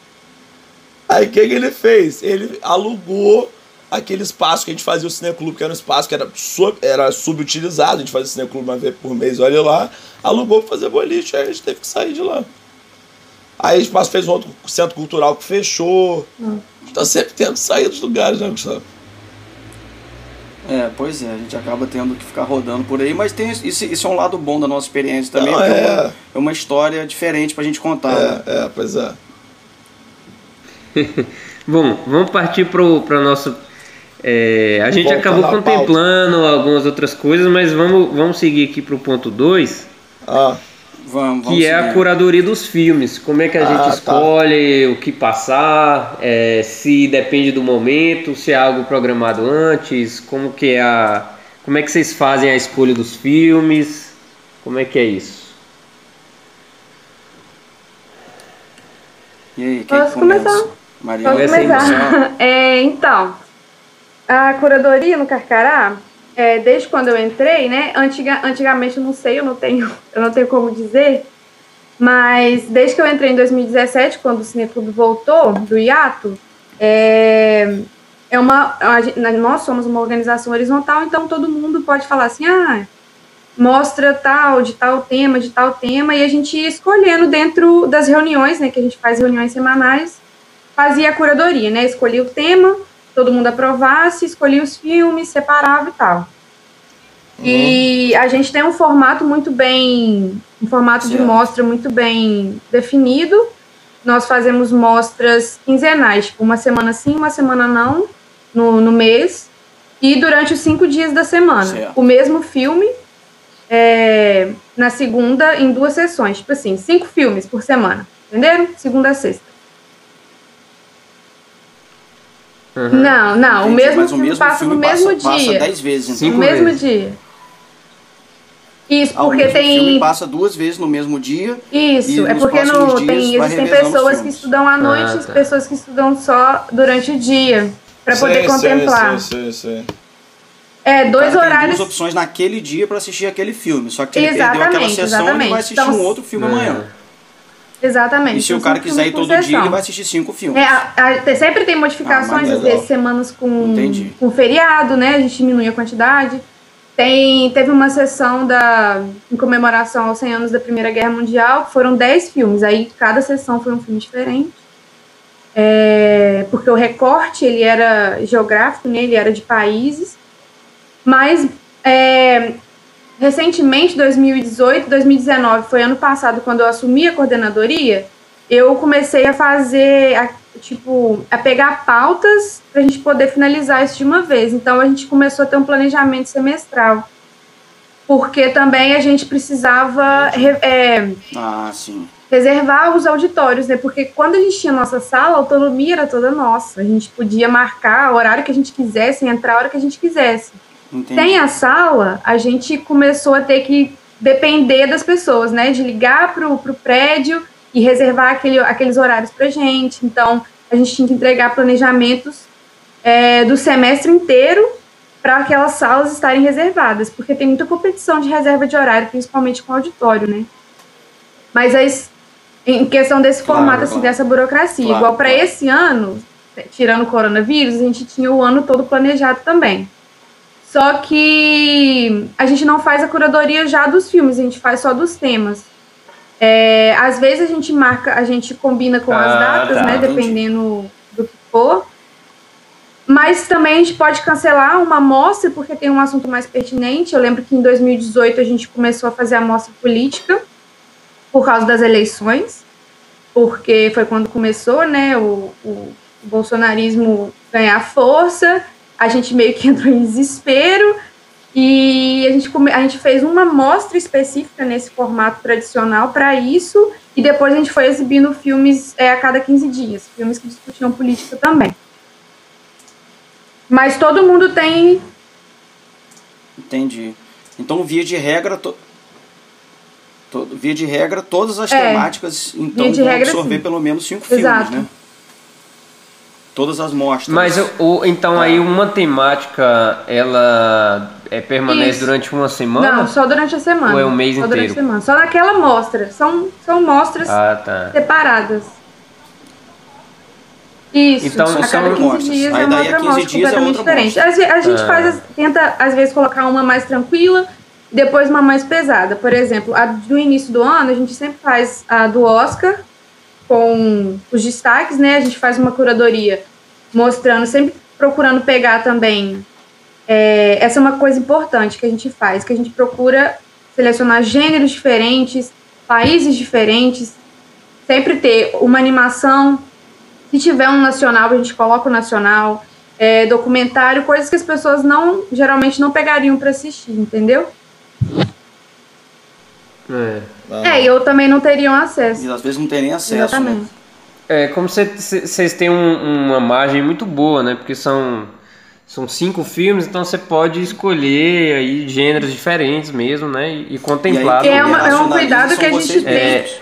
[SPEAKER 5] Aí o que, que ele fez? Ele alugou aquele espaço que a gente fazia o cineclube, que era um espaço que era, sub, era subutilizado, a gente fazia o cineclube uma vez por mês, olha lá, alugou para fazer boliche, aí a gente teve que sair de lá. Aí o espaço fez um outro centro cultural que fechou. Hum. Está sempre tendo que sair dos lugares, né, Gustavo?
[SPEAKER 3] É, pois é, a gente acaba tendo que ficar rodando por aí, mas tem isso, isso é um lado bom da nossa experiência também,
[SPEAKER 5] Não,
[SPEAKER 3] é,
[SPEAKER 5] é,
[SPEAKER 3] uma, é uma história diferente pra gente contar.
[SPEAKER 5] É,
[SPEAKER 3] né?
[SPEAKER 5] é pois é.
[SPEAKER 1] Bom, vamos partir para o nosso. É, a gente
[SPEAKER 5] Voltando
[SPEAKER 1] acabou
[SPEAKER 5] à pauta.
[SPEAKER 1] contemplando algumas outras coisas, mas vamos, vamos seguir aqui para o ponto 2,
[SPEAKER 4] Ah,
[SPEAKER 3] Vamos, vamos
[SPEAKER 1] que é a curadoria dos filmes. Como é que a
[SPEAKER 4] Ah,
[SPEAKER 1] gente
[SPEAKER 4] tá.
[SPEAKER 1] escolhe o que passar, é, se depende do momento, se é algo programado antes, como que é a. Como é que vocês fazem a escolha dos filmes? Como é que é isso?
[SPEAKER 3] E aí, quem
[SPEAKER 2] Posso
[SPEAKER 3] começa?
[SPEAKER 2] começar?
[SPEAKER 3] Maria.
[SPEAKER 1] Aí,
[SPEAKER 2] começar. É, então, a curadoria no Carcará, é, desde quando eu entrei, né? Antiga, antigamente eu não sei, eu não tenho, eu não tenho como dizer, mas desde que eu entrei em 2017, quando o Cineclube voltou do hiato, é, é uma, a gente- nós somos uma organização horizontal, então todo mundo pode falar assim, ah, mostra tal, de tal tema, de tal tema, e a gente ia escolhendo dentro das reuniões, né, que a gente faz reuniões semanais, fazia a curadoria, né, escolhia o tema, todo mundo aprovasse, escolhia os filmes, separava e tal. E a gente tem um formato muito bem, um formato de
[SPEAKER 3] Certo.
[SPEAKER 2] mostra muito bem definido. Nós fazemos mostras quinzenais, tipo uma semana sim, uma semana não, no, no mês, e durante os cinco dias da semana.
[SPEAKER 3] Certo.
[SPEAKER 2] O mesmo filme, é, na segunda, em duas sessões. Tipo assim, cinco filmes por semana, entenderam? Segunda a sexta.
[SPEAKER 1] Uhum.
[SPEAKER 2] Não, não, o
[SPEAKER 3] Entendi,
[SPEAKER 2] mesmo
[SPEAKER 3] mas
[SPEAKER 2] filme passa no mesmo
[SPEAKER 3] passa, Passa
[SPEAKER 2] dia.
[SPEAKER 3] 10 vezes, então.
[SPEAKER 1] Cinco
[SPEAKER 2] no mesmo
[SPEAKER 1] vezes.
[SPEAKER 2] dia. Isso,
[SPEAKER 3] Ah, o
[SPEAKER 2] porque
[SPEAKER 3] mesmo filme
[SPEAKER 2] tem.
[SPEAKER 3] passa duas vezes no mesmo dia.
[SPEAKER 2] Isso,
[SPEAKER 3] E
[SPEAKER 2] é porque no, tem, existem pessoas que estudam à noite
[SPEAKER 1] Ah,
[SPEAKER 2] e
[SPEAKER 1] tá.
[SPEAKER 2] pessoas que estudam só durante o dia, para poder contemplar.
[SPEAKER 5] sei, sei, sei.
[SPEAKER 2] É,
[SPEAKER 3] O
[SPEAKER 2] dois horários.
[SPEAKER 3] duas opções naquele dia pra assistir aquele filme. Só que ele perdeu aquela
[SPEAKER 2] Exatamente,
[SPEAKER 3] sessão, ele
[SPEAKER 2] exatamente.
[SPEAKER 3] vai assistir
[SPEAKER 2] Então,
[SPEAKER 3] um outro filme
[SPEAKER 1] É.
[SPEAKER 3] amanhã.
[SPEAKER 2] Exatamente.
[SPEAKER 3] E se o cara quiser ir todo
[SPEAKER 2] por
[SPEAKER 3] dia, ele
[SPEAKER 2] sessão.
[SPEAKER 3] vai assistir cinco filmes.
[SPEAKER 2] É, a- a- sempre tem modificações,
[SPEAKER 3] Ah,
[SPEAKER 2] às
[SPEAKER 3] legal.
[SPEAKER 2] vezes semanas com,
[SPEAKER 3] Entendi.
[SPEAKER 2] com feriado, né? A gente diminui a quantidade. Tem, teve uma sessão da, em comemoração aos 100 anos da Primeira Guerra Mundial, foram 10 filmes. Aí cada sessão foi um filme diferente. É, porque o recorte ele era geográfico, né? ele era de países. Mas é, recentemente, 2018, 2019, foi ano passado, quando eu assumi a coordenadoria, eu comecei a fazer, a, tipo, a pegar pautas para a gente poder finalizar isso de uma vez. Então a gente começou a ter um planejamento semestral. Porque também a gente precisava re- é,
[SPEAKER 3] Ah,
[SPEAKER 2] reservar os auditórios, né? Porque quando a gente tinha nossa sala, a autonomia era toda nossa. A gente podia marcar o horário que a gente quisesse, entrar a hora que a gente quisesse.
[SPEAKER 3] Entendi.
[SPEAKER 2] Tem a sala, a gente começou a ter que depender das pessoas, né? De ligar pro, pro prédio e reservar aquele, aqueles horários pra gente. Então, a gente tinha que entregar planejamentos é, do semestre inteiro para aquelas salas estarem reservadas, porque tem muita competição de reserva de horário, principalmente com auditório, né? Mas as- em questão desse
[SPEAKER 3] Claro,
[SPEAKER 2] formato, assim,
[SPEAKER 3] claro.
[SPEAKER 2] dessa burocracia,
[SPEAKER 3] Claro,
[SPEAKER 2] igual para esse ano, tirando o coronavírus, a gente tinha o ano todo planejado também. Só que a gente não faz a curadoria já dos filmes, a gente faz só dos temas. É, às vezes a gente marca, a gente combina com as
[SPEAKER 1] Ah,
[SPEAKER 2] datas,
[SPEAKER 1] tá,
[SPEAKER 2] né?
[SPEAKER 3] entendi.
[SPEAKER 2] Dependendo do que for. Mas também a gente pode cancelar uma amostra porque tem um assunto mais pertinente. Eu lembro que em 2018 a gente começou a fazer a amostra política por causa das eleições, porque foi quando começou, né? O, o bolsonarismo ganhar força, a gente meio que entrou em desespero e a gente, a gente fez uma mostra específica nesse formato tradicional para isso e depois a gente foi exibindo filmes é, a cada 15 dias, filmes que discutiam política também. Mas todo mundo tem.
[SPEAKER 3] Entendi. Então, via de regra, to... to- via de regra, todas as
[SPEAKER 2] É.
[SPEAKER 3] temáticas então vão
[SPEAKER 2] regra,
[SPEAKER 3] absorver
[SPEAKER 2] sim.
[SPEAKER 3] pelo menos cinco
[SPEAKER 2] Exato.
[SPEAKER 3] filmes, né? Todas as mostras.
[SPEAKER 1] Mas o, então aí uma temática ela é, permanece
[SPEAKER 2] Isso.
[SPEAKER 1] durante uma semana?
[SPEAKER 2] Não, só durante a semana.
[SPEAKER 1] Ou é o mês
[SPEAKER 2] só durante
[SPEAKER 1] inteiro?
[SPEAKER 2] a semana. Só naquela mostra. São, são mostras
[SPEAKER 1] Ah, tá.
[SPEAKER 2] separadas. Isso,
[SPEAKER 1] Então,
[SPEAKER 2] a
[SPEAKER 1] são
[SPEAKER 2] cada 15
[SPEAKER 3] mostras.
[SPEAKER 2] dias
[SPEAKER 3] Aí
[SPEAKER 2] é
[SPEAKER 3] daí
[SPEAKER 2] uma
[SPEAKER 3] a
[SPEAKER 2] outra
[SPEAKER 3] 15
[SPEAKER 2] mostra
[SPEAKER 3] é
[SPEAKER 2] completamente
[SPEAKER 3] outra
[SPEAKER 2] diferente.
[SPEAKER 3] mostra.
[SPEAKER 2] Ve- A, gente
[SPEAKER 1] Ah.
[SPEAKER 2] faz, as- tenta, às vezes, colocar uma mais tranquila e depois uma mais pesada. Por exemplo, a do início do ano, a gente sempre faz a do Oscar com os destaques, né? A gente faz uma curadoria mostrando, sempre procurando pegar também. é, essa é uma coisa importante que a gente faz, que a gente procura selecionar gêneros diferentes, países diferentes, sempre ter uma animação Se tiver um nacional, a gente coloca o nacional. É, documentário, coisas que as pessoas não geralmente não pegariam para assistir, entendeu?
[SPEAKER 1] É.
[SPEAKER 2] É, e eu também não teriam acesso.
[SPEAKER 3] E às vezes não tem nem acesso,
[SPEAKER 2] Exatamente.
[SPEAKER 3] né?
[SPEAKER 1] É, como vocês têm um- uma margem muito boa, né? Porque são, são cinco filmes, então você pode escolher aí gêneros diferentes mesmo, né? E, e contemplar.
[SPEAKER 3] E aí,
[SPEAKER 2] É uma- é um cuidado que a gente tem.
[SPEAKER 3] mesmos.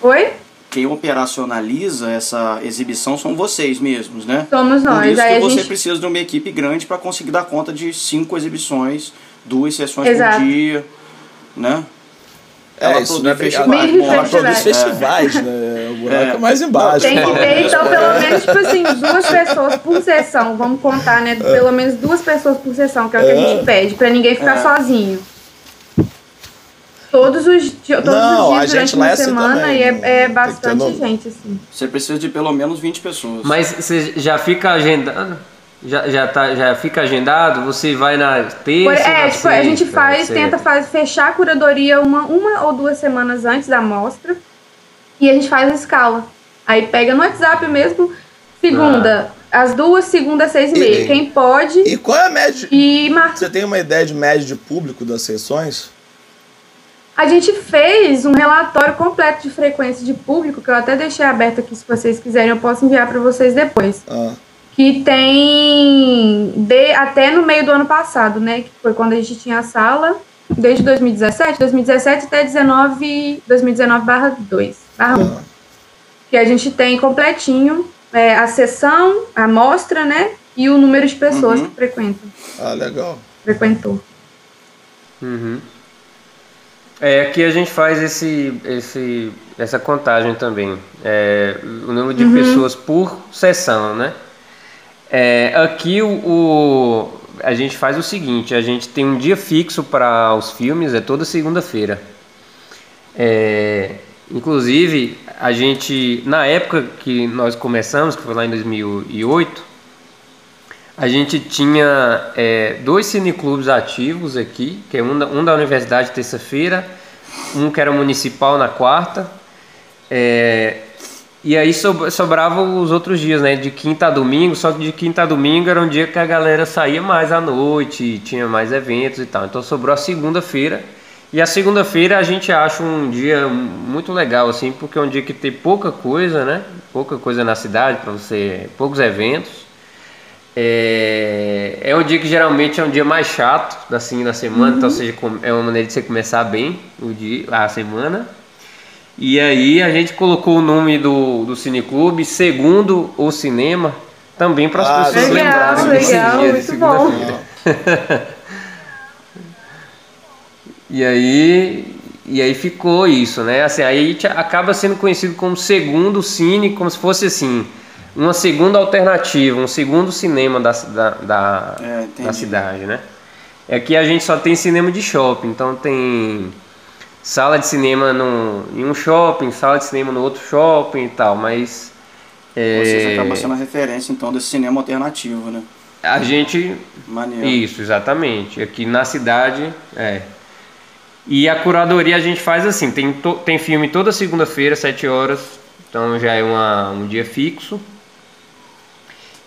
[SPEAKER 2] Oi?
[SPEAKER 3] Quem operacionaliza essa exibição são vocês mesmos, né?
[SPEAKER 2] Somos
[SPEAKER 3] Por
[SPEAKER 2] nós.
[SPEAKER 3] isso
[SPEAKER 2] Aí
[SPEAKER 3] que você
[SPEAKER 2] gente.
[SPEAKER 3] precisa de uma equipe grande para conseguir dar conta de cinco exibições, duas sessões
[SPEAKER 2] Exato.
[SPEAKER 3] por dia, né?
[SPEAKER 4] É,
[SPEAKER 3] Ela
[SPEAKER 4] isso
[SPEAKER 3] produz
[SPEAKER 4] não é
[SPEAKER 3] festivais,
[SPEAKER 4] Ela produz
[SPEAKER 2] festivais.
[SPEAKER 4] festivais, né? O buraco é,
[SPEAKER 3] É.
[SPEAKER 4] mais embaixo.
[SPEAKER 2] Tem que ter, então, pelo menos, tipo assim, duas pessoas por sessão. Vamos contar, né? Pelo menos duas pessoas por sessão, que é o que a gente pede, pra ninguém ficar
[SPEAKER 3] É.
[SPEAKER 2] sozinho. Todos os, todos
[SPEAKER 4] Não,
[SPEAKER 2] os dias durante
[SPEAKER 4] é
[SPEAKER 2] uma
[SPEAKER 4] assim
[SPEAKER 2] semana
[SPEAKER 4] também,
[SPEAKER 2] e é, é bastante gente, assim.
[SPEAKER 3] Você precisa de pelo menos 20 pessoas.
[SPEAKER 1] Mas você já fica agendado? Já, já, tá, já fica agendado? Você vai na terça?
[SPEAKER 2] Por- é,
[SPEAKER 1] na
[SPEAKER 2] tipo, a gente
[SPEAKER 1] sexta,
[SPEAKER 2] faz,
[SPEAKER 1] etc.
[SPEAKER 2] tenta faz, fechar a curadoria uma, uma ou duas semanas antes da mostra e a gente faz a escala. Aí pega no WhatsApp mesmo, segunda, às duas, segunda, às seis e meia.
[SPEAKER 4] E-
[SPEAKER 2] Quem pode
[SPEAKER 4] E qual é a média?
[SPEAKER 2] e marca.
[SPEAKER 4] Você tem uma ideia de média de público das sessões?
[SPEAKER 2] A gente fez um relatório completo de frequência de público, que eu até deixei aberto aqui, se vocês quiserem, eu posso enviar para vocês depois.
[SPEAKER 4] Ah,
[SPEAKER 2] Que tem de, até no meio do ano passado, né? Que foi quando a gente tinha a sala, desde 2017, 2017 até 19, 2019 barra 2, barra 1. Que a gente tem completinho é, a sessão, a amostra, né? E o número de pessoas
[SPEAKER 3] Uhum.
[SPEAKER 2] que frequentam,
[SPEAKER 4] Ah, legal.
[SPEAKER 2] frequentou.
[SPEAKER 1] Uhum. É, aqui a gente faz esse, esse, essa contagem também. É, o número de pessoas por sessão, né? É, aqui o, o- a gente faz o seguinte, a gente tem um dia fixo para os filmes, é toda segunda-feira. É, inclusive, a gente, na época que nós começamos, que foi lá em 2008, a gente tinha é, dois cineclubes ativos aqui, que é um da, um da Universidade terça-feira, um que era municipal na quarta, é, e aí sob- sobrava os outros dias, né? De quinta a domingo, só que de quinta a domingo era um dia que a galera saía mais à noite, tinha mais eventos e tal. Então sobrou a segunda-feira. E a segunda-feira a gente acha um dia muito legal, assim, porque é um dia que tem pouca coisa, né? Pouca coisa na cidade para você, poucos eventos. É, é um dia que geralmente é um dia mais chato, assim, na semana, então seja, com- é uma maneira de você começar bem o dia, a semana. E aí a gente colocou o nome do, do cineclube, segundo o cinema, também para as
[SPEAKER 4] Ah,
[SPEAKER 1] pessoas
[SPEAKER 2] legal,
[SPEAKER 1] lembrarem
[SPEAKER 2] legal,
[SPEAKER 1] dia de
[SPEAKER 2] muito bom.
[SPEAKER 1] segunda-feira. E aí, e aí ficou isso, né? Assim, aí acaba sendo conhecido como segundo cine, como se fosse assim, uma segunda alternativa, um segundo cinema da, da, da,
[SPEAKER 3] É,
[SPEAKER 1] da cidade, né? Aqui a gente só tem cinema de shopping, então tem sala de cinema no, em um shopping, sala de cinema no outro shopping e tal, mas
[SPEAKER 3] Vocês
[SPEAKER 1] é,
[SPEAKER 3] acabam sendo a referência, então, desse cinema alternativo, né?
[SPEAKER 1] a gente
[SPEAKER 3] Maneiro.
[SPEAKER 1] Isso, exatamente. Aqui na cidade, é. E a curadoria a gente faz assim, tem, to- tem filme toda segunda-feira, 7 horas, então já é uma, um dia fixo.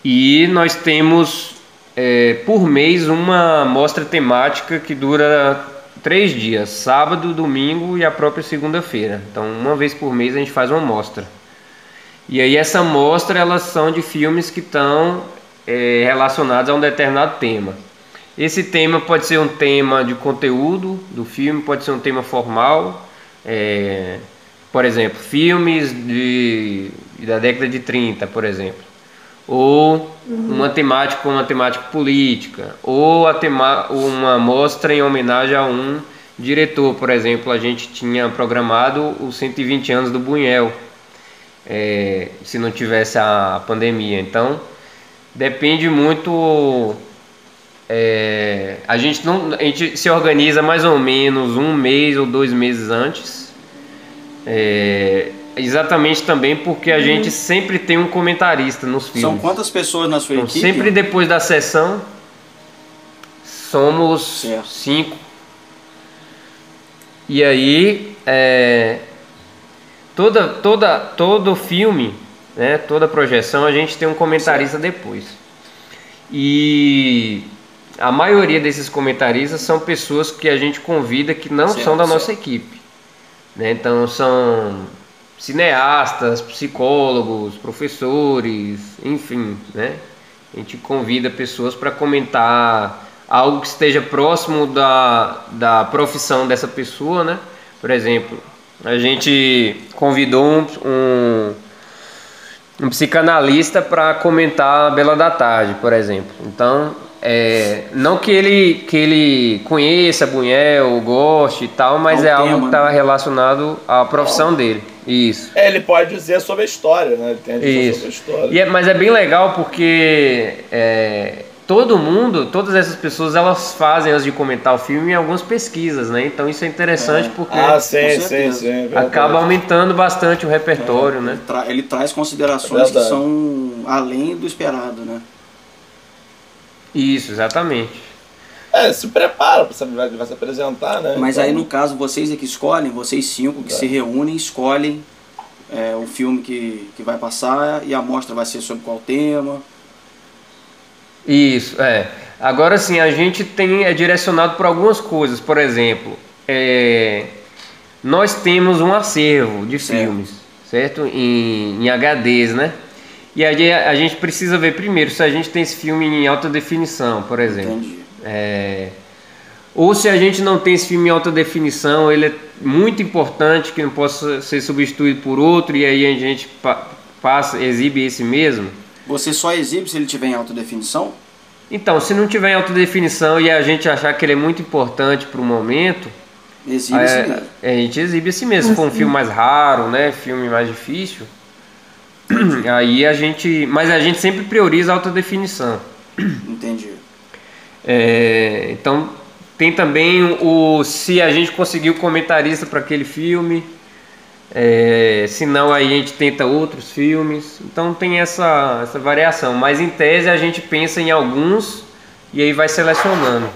[SPEAKER 1] E nós temos é, por mês uma mostra temática que dura três dias, sábado, domingo e a própria segunda-feira. Então uma vez por mês a gente faz uma mostra. E aí essa mostra elas são de filmes que estão é, relacionados a um determinado tema. Esse tema pode ser um tema de conteúdo do filme, pode ser um tema formal. é, por exemplo, filmes de, da década de 30, por exemplo. Ou uma temática, uma temática política. Ou tema, uma mostra em homenagem a um diretor. Por exemplo, a gente tinha programado os 120 anos do Bunhel é, se não tivesse a pandemia. Então, depende muito. é, a gente não, a gente se organiza mais ou menos um mês ou dois meses antes. É, exatamente também porque a gente sempre tem um comentarista nos filmes.
[SPEAKER 3] São quantas pessoas na sua
[SPEAKER 1] Então,
[SPEAKER 3] equipe?
[SPEAKER 1] sempre depois da sessão somos
[SPEAKER 3] Certo.
[SPEAKER 1] cinco. E aí, é, toda, toda, todo filme né? Toda projeção a gente tem um comentarista depois. E a maioria desses comentaristas são pessoas que a gente convida que não
[SPEAKER 3] Certo,
[SPEAKER 1] são da nossa
[SPEAKER 3] certo.
[SPEAKER 1] equipe. Né? Então são cineastas, psicólogos, professores, enfim, né? A gente convida pessoas para comentar algo que esteja próximo da, da profissão dessa pessoa, né? Por exemplo, a gente convidou um, um, um psicanalista para comentar a Bela da Tarde, por exemplo. Então, é, não que ele, que ele conheça Bunhel, goste e tal, mas
[SPEAKER 3] Ao
[SPEAKER 1] é algo
[SPEAKER 3] tema,
[SPEAKER 1] que está
[SPEAKER 3] né?
[SPEAKER 1] relacionado à profissão dele. Isso.
[SPEAKER 5] É, ele pode dizer sobre a história, né? Ele tem a dizer
[SPEAKER 1] Isso.
[SPEAKER 5] sobre a história.
[SPEAKER 1] E é- mas é bem legal porque é, todo mundo, todas essas pessoas, elas fazem antes de comentar o filme algumas pesquisas, né? Então isso é interessante porque
[SPEAKER 5] Ah, sim,
[SPEAKER 3] Com
[SPEAKER 5] sim,
[SPEAKER 3] certeza.
[SPEAKER 5] sim. é
[SPEAKER 1] acaba aumentando bastante o repertório, né?
[SPEAKER 3] Ele, tra- ele traz considerações que
[SPEAKER 5] Verdade.
[SPEAKER 3] são além do esperado, né?
[SPEAKER 1] Isso, exatamente.
[SPEAKER 5] É, se prepara vai, vai se apresentar, né?
[SPEAKER 3] Mas
[SPEAKER 5] Então,
[SPEAKER 3] aí, no caso, vocês é que escolhem, vocês cinco que se reúnem, escolhem é, o filme que, que vai passar e a mostra vai ser sobre qual tema.
[SPEAKER 1] Isso, é. Agora sim, a gente tem é direcionado por algumas coisas. Por exemplo, é, nós temos um acervo de
[SPEAKER 3] Certo.
[SPEAKER 1] filmes, certo? Em, em HDs, né? E aí a gente precisa ver primeiro se a gente tem esse filme em alta definição, por exemplo.
[SPEAKER 3] Entendi.
[SPEAKER 1] É, ou se a gente não tem esse filme em alta definição, ele é muito importante que não possa ser substituído por outro e aí a gente pa- passa, exibe esse mesmo.
[SPEAKER 3] Você só exibe se ele tiver em alta definição?
[SPEAKER 1] Então, se não tiver em alta definição e a gente achar que ele é muito importante para o momento,
[SPEAKER 3] Exibe esse
[SPEAKER 1] é,
[SPEAKER 3] mesmo.
[SPEAKER 1] a gente exibe esse mesmo. Se for um filme mais raro, né, filme mais difícil, aí a gente, mas a gente sempre prioriza a alta definição.
[SPEAKER 3] Entendi.
[SPEAKER 1] É, então tem também o se a gente conseguiu comentarista para aquele filme, é, se não aí a gente tenta outros filmes. Então tem essa, essa variação, mas em tese a gente pensa em alguns e aí vai selecionando.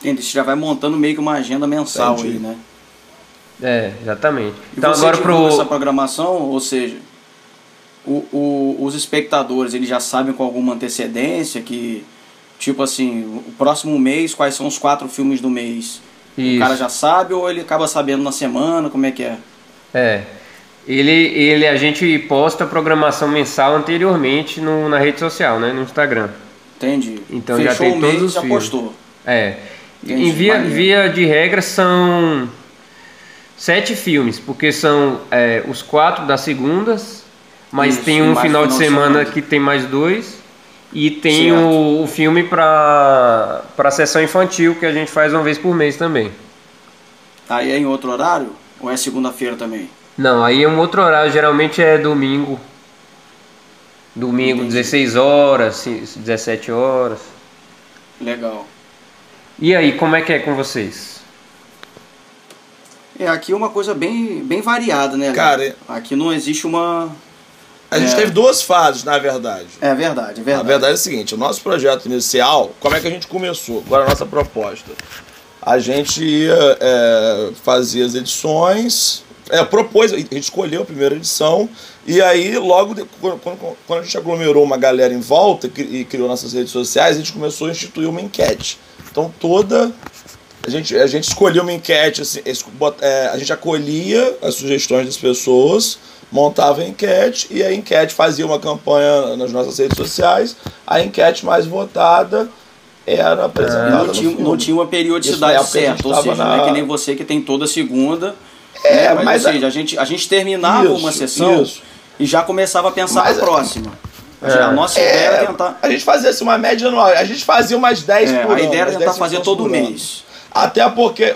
[SPEAKER 3] Entendi. Você já vai montando meio que uma agenda mensal
[SPEAKER 5] Entendi.
[SPEAKER 3] aí, né?
[SPEAKER 1] É, exatamente.
[SPEAKER 3] E
[SPEAKER 1] Então
[SPEAKER 3] você
[SPEAKER 1] agora
[SPEAKER 3] divulga essa
[SPEAKER 1] pro
[SPEAKER 3] programação, ou seja, o, o- os espectadores eles já sabem com alguma antecedência que, tipo assim, o próximo mês, quais são os quatro filmes do mês? O
[SPEAKER 1] Isso.
[SPEAKER 3] cara já sabe ou ele acaba sabendo na semana, como é que é?
[SPEAKER 1] É. Ele, ele, a gente posta a programação mensal anteriormente no, na rede social, né? No Instagram.
[SPEAKER 3] Entendi.
[SPEAKER 1] Então
[SPEAKER 3] Fechou
[SPEAKER 1] já tem
[SPEAKER 3] o mês,
[SPEAKER 1] todos os
[SPEAKER 3] já
[SPEAKER 1] filmes.
[SPEAKER 3] postou.
[SPEAKER 1] É.
[SPEAKER 3] Entendi,
[SPEAKER 1] Em via, via de regra são sete filmes, porque são é, os quatro das segundas, mas
[SPEAKER 3] Isso,
[SPEAKER 1] tem um final de
[SPEAKER 3] final de
[SPEAKER 1] semana
[SPEAKER 3] semana.
[SPEAKER 1] que tem mais dois. E tem o, o filme para para sessão infantil que a gente faz uma vez por mês também.
[SPEAKER 3] Aí é em outro horário? Ou é segunda-feira também?
[SPEAKER 1] Não, aí é um outro horário, geralmente é domingo. Domingo,
[SPEAKER 3] Entendi.
[SPEAKER 1] 16 horas, se- 17 horas.
[SPEAKER 3] Legal.
[SPEAKER 1] E aí, como é que é com vocês?
[SPEAKER 3] É, aqui é uma coisa bem, bem variada, né?
[SPEAKER 5] Cara,
[SPEAKER 3] Aqui não existe uma.
[SPEAKER 5] A gente
[SPEAKER 3] É.
[SPEAKER 5] teve duas fases, na verdade.
[SPEAKER 3] É verdade, é
[SPEAKER 5] A
[SPEAKER 3] verdade.
[SPEAKER 5] verdade é o seguinte, o nosso projeto inicial, como é que a gente começou? Era a nossa proposta? A gente ia é, fazer as edições, é, propôs, a gente escolheu a primeira edição, e aí logo, de- quando, quando- a gente aglomerou uma galera em volta e criou nossas redes sociais, a gente começou a instituir uma enquete. Então toda... A gente, a gente escolhia uma enquete, assim, é, a gente acolhia as sugestões das pessoas, montava a enquete e a enquete fazia uma campanha nas nossas redes sociais. A enquete mais votada era apresentada.
[SPEAKER 3] Não
[SPEAKER 5] no
[SPEAKER 3] tinha,
[SPEAKER 5] filme.
[SPEAKER 3] não tinha uma periodicidade
[SPEAKER 5] é a gente
[SPEAKER 3] certa, ou seja,
[SPEAKER 5] na-
[SPEAKER 3] não é que nem você que tem toda segunda.
[SPEAKER 5] É,
[SPEAKER 3] né? mas,
[SPEAKER 5] mas
[SPEAKER 3] ou
[SPEAKER 5] a-
[SPEAKER 3] seja, a gente, a gente terminava
[SPEAKER 5] Isso,
[SPEAKER 3] uma sessão
[SPEAKER 5] isso.
[SPEAKER 3] e já começava a pensar
[SPEAKER 5] Mas
[SPEAKER 3] na
[SPEAKER 5] a-
[SPEAKER 3] próxima. A nossa ideia era tentar.
[SPEAKER 5] A gente fazia assim, uma média anual. A gente fazia umas 10
[SPEAKER 3] é,
[SPEAKER 5] por
[SPEAKER 3] a
[SPEAKER 5] ano.
[SPEAKER 3] ideia era tentar
[SPEAKER 5] 10
[SPEAKER 3] fazer todo mês.
[SPEAKER 5] Até porque.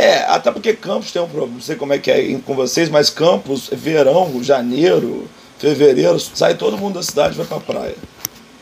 [SPEAKER 5] É, até porque Campos tem um problema. Não sei como é que é com vocês, mas Campos, verão, janeiro, fevereiro, sai todo mundo da cidade e vai pra praia.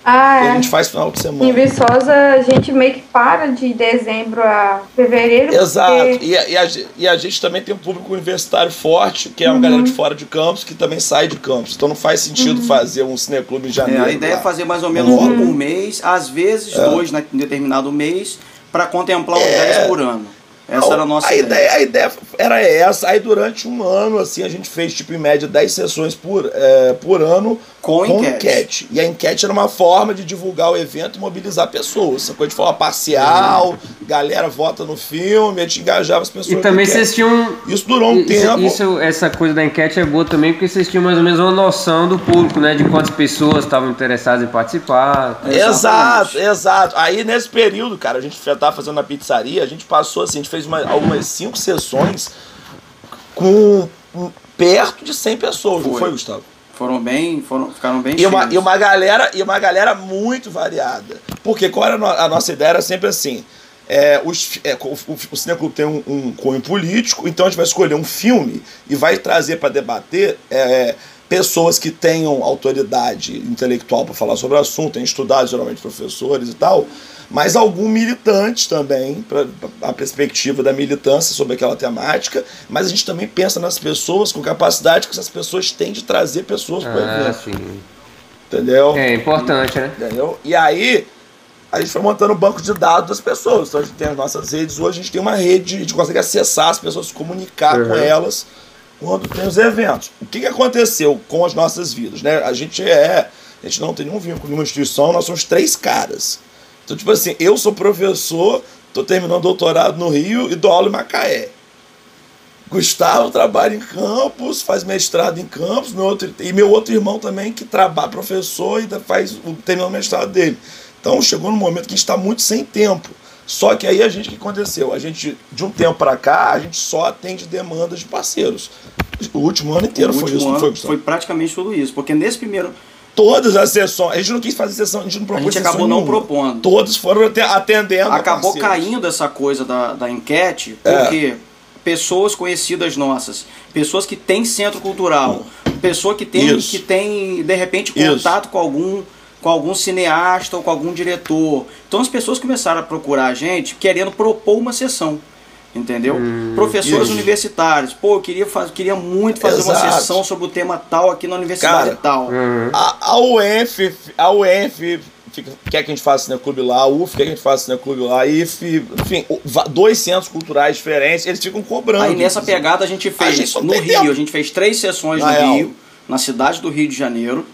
[SPEAKER 2] Ah,
[SPEAKER 5] E a
[SPEAKER 2] é.
[SPEAKER 5] gente faz final de
[SPEAKER 2] Em
[SPEAKER 5] semana.
[SPEAKER 2] Viçosa, a gente meio que para de dezembro a fevereiro.
[SPEAKER 5] Exato.
[SPEAKER 2] porque-
[SPEAKER 5] E, a- e a, e a gente também tem um público universitário forte, que é
[SPEAKER 3] Uhum.
[SPEAKER 5] uma galera de fora de Campos, que também sai de Campos. Então não faz sentido
[SPEAKER 2] Uhum.
[SPEAKER 5] fazer um cineclube em
[SPEAKER 3] É,
[SPEAKER 5] janeiro.
[SPEAKER 3] a ideia é
[SPEAKER 5] lá.
[SPEAKER 3] fazer mais ou menos um por mês, às vezes
[SPEAKER 5] É.
[SPEAKER 3] dois né, em determinado mês, para contemplar uns
[SPEAKER 5] É.
[SPEAKER 3] 10 por ano. Essa era a nossa
[SPEAKER 5] a
[SPEAKER 3] ideia.
[SPEAKER 5] ideia. A ideia era essa. Aí durante um ano, assim, a gente fez, tipo, em média, 10 sessões por, é, por ano
[SPEAKER 3] Com enquete.
[SPEAKER 5] E a enquete era uma forma de divulgar o evento e mobilizar pessoas. Essa coisa de forma parcial, galera vota no filme, a gente engajava as pessoas.
[SPEAKER 1] E também vocês
[SPEAKER 5] enquete.
[SPEAKER 1] tinham.
[SPEAKER 5] Isso durou um
[SPEAKER 1] isso,
[SPEAKER 5] tempo.
[SPEAKER 1] isso- essa coisa da enquete é boa também, porque vocês tinham mais ou menos uma noção do público, né? De quantas pessoas estavam interessadas em participar.
[SPEAKER 5] Exato, exato. Aí nesse período, cara, a gente já tava fazendo na pizzaria, a gente passou assim, a gente fez uma- algumas cinco sessões com perto de 100 pessoas, não
[SPEAKER 3] Foi.
[SPEAKER 5] foi, Gustavo?
[SPEAKER 3] Foram bem, foram, ficaram bem
[SPEAKER 5] E uma, e uma galera e uma galera muito variada. Porque qual era a, no- a nossa ideia? Era sempre assim. É, os, é, o, o, o Cineclube tem um, um cunho político, então a gente vai escolher um filme e vai trazer para debater é, pessoas que tenham autoridade intelectual para falar sobre o assunto, têm estudado, geralmente professores e tal, mas algum militante também, para a perspectiva da militância sobre aquela temática, mas a gente também pensa nas pessoas com capacidade que essas pessoas têm de trazer pessoas para o
[SPEAKER 1] Ah,
[SPEAKER 5] evento.
[SPEAKER 1] sim.
[SPEAKER 5] Entendeu?
[SPEAKER 1] É importante, né?
[SPEAKER 5] Entendeu? E aí, a gente foi montando o banco de dados das pessoas. Então a gente tem as nossas redes, hoje a gente tem uma rede, a gente consegue acessar as pessoas, se comunicar
[SPEAKER 1] Uhum.
[SPEAKER 5] com elas quando tem os eventos. O que, que aconteceu com as nossas vidas? Né? A gente é. A gente não tem nenhum vínculo com nenhuma instituição, nós somos três caras. Então, tipo assim, eu sou professor, tô terminando doutorado no Rio e dou aula em Macaé. Gustavo trabalha em campus, faz mestrado em campus, meu outro, e meu outro irmão também que trabalha professor e ainda faz o terminou o mestrado dele. Então chegou num momento que a gente está muito sem tempo. Só que aí a gente o que aconteceu? A gente de um tempo para cá a gente só atende demandas de parceiros. O último ano inteiro
[SPEAKER 3] O
[SPEAKER 5] foi isso, não
[SPEAKER 3] ano
[SPEAKER 5] foi, Gustavo?
[SPEAKER 3] foi praticamente tudo isso. Porque nesse primeiro.
[SPEAKER 5] Todas as sessões, a gente não quis fazer sessão, a gente não
[SPEAKER 3] A
[SPEAKER 5] propôs
[SPEAKER 3] gente
[SPEAKER 5] sessão
[SPEAKER 3] acabou não
[SPEAKER 5] nenhuma.
[SPEAKER 3] propondo.
[SPEAKER 5] Todos foram ate- atendendo. a
[SPEAKER 3] Acabou
[SPEAKER 5] parceiros.
[SPEAKER 3] caindo essa coisa da, da enquete,
[SPEAKER 5] É.
[SPEAKER 3] porque pessoas conhecidas nossas, pessoas que têm centro cultural, pessoa que tem,
[SPEAKER 5] Isso.
[SPEAKER 3] que tem de repente,
[SPEAKER 5] Isso.
[SPEAKER 3] contato com algum com algum cineasta ou com algum diretor. Então as pessoas começaram a procurar a gente querendo propor uma sessão. Entendeu? Professores
[SPEAKER 5] isso.
[SPEAKER 3] universitários. Pô, eu queria, faz, queria muito fazer uma
[SPEAKER 5] Exato.
[SPEAKER 3] sessão sobre o tema tal aqui na universidade
[SPEAKER 5] Cara,
[SPEAKER 3] tal.
[SPEAKER 1] Uhum.
[SPEAKER 5] A, a UENF, a fica- quer que a gente faça cineclube lá, a UF quer que a gente faça cineclube lá, a IF, enfim, dois centros culturais diferentes, eles ficam cobrando.
[SPEAKER 3] Aí nessa pegada a gente fez
[SPEAKER 5] gente só
[SPEAKER 3] no Rio,
[SPEAKER 5] tempo.
[SPEAKER 3] a gente fez três sessões
[SPEAKER 5] Na
[SPEAKER 3] no
[SPEAKER 5] real.
[SPEAKER 3] Rio, na cidade do Rio de Janeiro,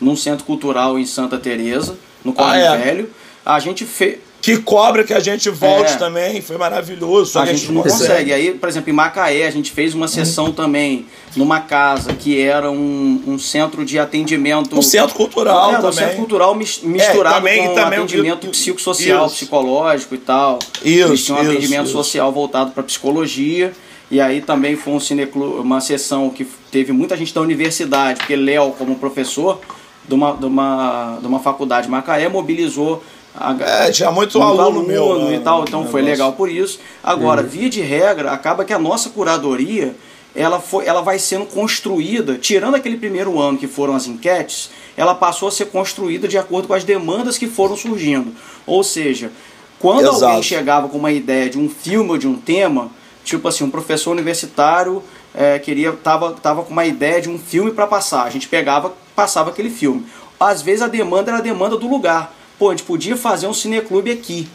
[SPEAKER 3] num centro cultural em Santa Teresa, no Corre
[SPEAKER 5] Ah, é.
[SPEAKER 3] Velho. A gente fez.
[SPEAKER 5] Que cobra que a gente volte
[SPEAKER 3] É.
[SPEAKER 5] também, foi maravilhoso. Só
[SPEAKER 3] A
[SPEAKER 5] que
[SPEAKER 3] gente não consegue. Aí, por exemplo, em Macaé, a gente fez uma sessão também numa casa que era um, um centro de atendimento.
[SPEAKER 5] Um centro cultural
[SPEAKER 3] é, um
[SPEAKER 5] também.
[SPEAKER 3] centro cultural mis- misturado
[SPEAKER 5] também-
[SPEAKER 3] com
[SPEAKER 5] também
[SPEAKER 3] atendimento
[SPEAKER 5] o-
[SPEAKER 3] psicossocial,
[SPEAKER 5] isso.
[SPEAKER 3] psicológico e tal.
[SPEAKER 5] Isso,
[SPEAKER 3] Eles tinham um atendimento
[SPEAKER 5] isso.
[SPEAKER 3] social voltado para psicologia. E aí também foi um cineclu, uma sessão que teve muita gente da universidade, porque Léo, como professor de uma, de uma, de uma faculdade de Macaé, mobilizou a,
[SPEAKER 5] É, tinha muito,
[SPEAKER 3] muito
[SPEAKER 5] aluno, meu.
[SPEAKER 3] e
[SPEAKER 5] né,
[SPEAKER 3] tal, então foi legal por isso. Agora, via de regra, acaba que a nossa curadoria ela, foi, ela vai sendo construída, tirando aquele primeiro ano que foram as enquetes, ela passou a ser construída de acordo com as demandas que foram surgindo. Ou seja, quando
[SPEAKER 5] Exato.
[SPEAKER 3] alguém chegava com uma ideia de um filme ou de um tema, tipo assim, um professor universitário é, queria tava, tava com uma ideia de um filme para passar, a gente pegava, passava aquele filme. Às vezes a demanda era a demanda do lugar. Pô, a gente podia fazer um cineclube aqui.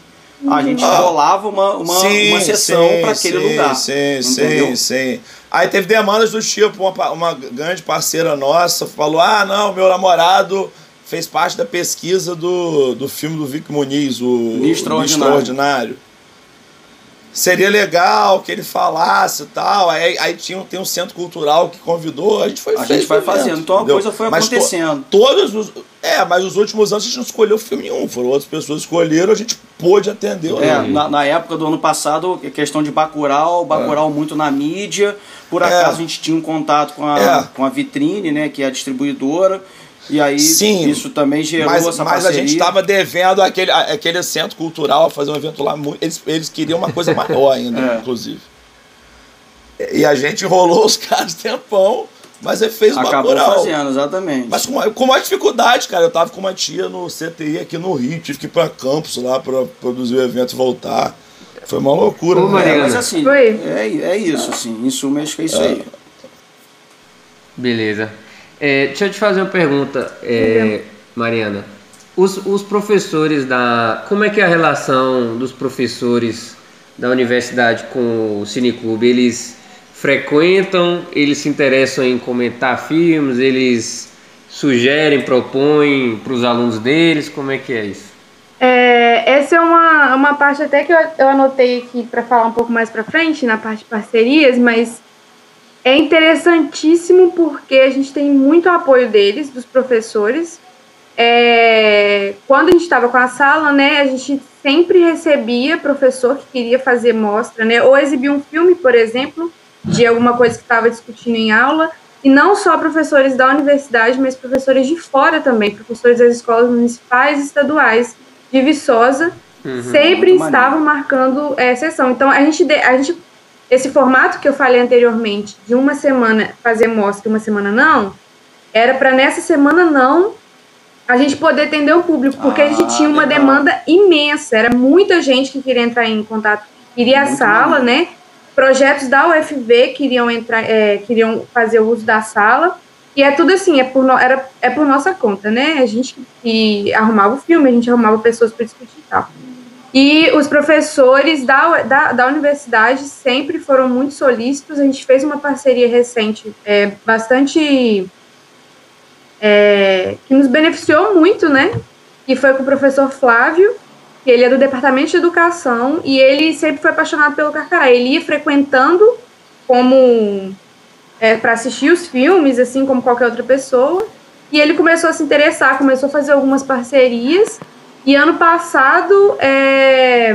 [SPEAKER 3] A gente
[SPEAKER 5] Ah.
[SPEAKER 3] rolava uma, uma,
[SPEAKER 5] Sim,
[SPEAKER 3] uma sessão para aquele
[SPEAKER 5] sim,
[SPEAKER 3] lugar.
[SPEAKER 5] Sim,
[SPEAKER 3] entendeu?
[SPEAKER 5] sim, sim. Aí teve demandas do tipo, uma, uma grande parceira nossa falou: ah, não, meu namorado fez parte da pesquisa do, do filme do Vic Muniz, o
[SPEAKER 3] Dia Extraordinário.
[SPEAKER 5] Seria legal que ele falasse e tal. Aí, aí tinha, tem um centro cultural que convidou, a gente foi
[SPEAKER 3] A gente vai
[SPEAKER 5] evento,
[SPEAKER 3] fazendo. Então a coisa foi
[SPEAKER 5] Mas to-
[SPEAKER 3] acontecendo.
[SPEAKER 5] todos os. É, mas os últimos anos a gente não escolheu filme nenhum. Foram outras pessoas escolheram, a gente pôde atender.
[SPEAKER 3] É, na, na época do ano passado, a questão de Bacurau, Bacurau muito na mídia. Por
[SPEAKER 5] É.
[SPEAKER 3] acaso a gente tinha um contato com a,
[SPEAKER 5] É.
[SPEAKER 3] com a Vitrine, né, que é a distribuidora. E aí
[SPEAKER 5] Sim,
[SPEAKER 3] isso também gerou
[SPEAKER 5] Mas,
[SPEAKER 3] essa
[SPEAKER 5] mas a
[SPEAKER 3] parceria.
[SPEAKER 5] gente estava devendo aquele, a- aquele centro cultural a fazer um evento lá. Eles, eles queriam uma coisa maior ainda,
[SPEAKER 3] É.
[SPEAKER 5] inclusive. E a gente enrolou os caras tempão, mas ele fez o
[SPEAKER 3] Acabou
[SPEAKER 5] Bacurau.
[SPEAKER 3] fazendo, exatamente.
[SPEAKER 5] Mas com, uma- com mais dificuldade, cara. Eu tava com uma tia no CTI aqui no Rio, tive que ir pra campus lá pra produzir o evento e voltar. Foi uma loucura,
[SPEAKER 1] Ô,
[SPEAKER 5] né?
[SPEAKER 3] Mas assim,
[SPEAKER 2] Foi.
[SPEAKER 3] é, é isso, assim. Em suma, acho que é isso aí.
[SPEAKER 1] Beleza. É, deixa eu te fazer uma pergunta, é, Mariana. Os, os professores da. Como é que é a relação dos professores da universidade com o Cineclube, eles frequentam, eles se interessam em comentar filmes, eles sugerem, propõem para os alunos deles, como é que é isso?
[SPEAKER 2] É, essa é uma, uma parte até que eu, eu anotei aqui para falar um pouco mais para frente, na parte de parcerias, mas é interessantíssimo porque a gente tem muito apoio deles, dos professores. É, quando a gente estava com a sala, né, a gente sempre recebia professor que queria fazer mostra, né, ou exibir um filme, por exemplo, de alguma coisa que estava discutindo em aula, e não só professores da universidade, mas professores de fora também, professores das escolas municipais e estaduais de Viçosa, uhum, sempre estavam marcando é, sessão. Então, a gente, a gente, esse formato que eu falei anteriormente, de uma semana fazer mostra e uma semana não, era para nessa semana não a gente poder atender o público, porque ah, a gente ah, tinha uma legal. demanda imensa, era muita gente que queria entrar em contato, queria Muito a sala, né? Projetos da UFV queriam entrar, é, queriam fazer o uso da sala. E é tudo assim, é por, no, era, é por nossa conta, né? A gente que arrumava o filme, a gente arrumava pessoas para discutir e tal. E os professores da, da, da, universidade sempre foram muito solícitos. A gente fez uma parceria recente, é, bastante. É, que nos beneficiou muito, né? Que foi com o professor Flávio, que ele é do departamento de educação, e ele sempre foi apaixonado pelo Carcará. Ele ia frequentando como é, para assistir os filmes, assim como qualquer outra pessoa. E ele começou a se interessar, começou a fazer algumas parcerias. E ano passado é,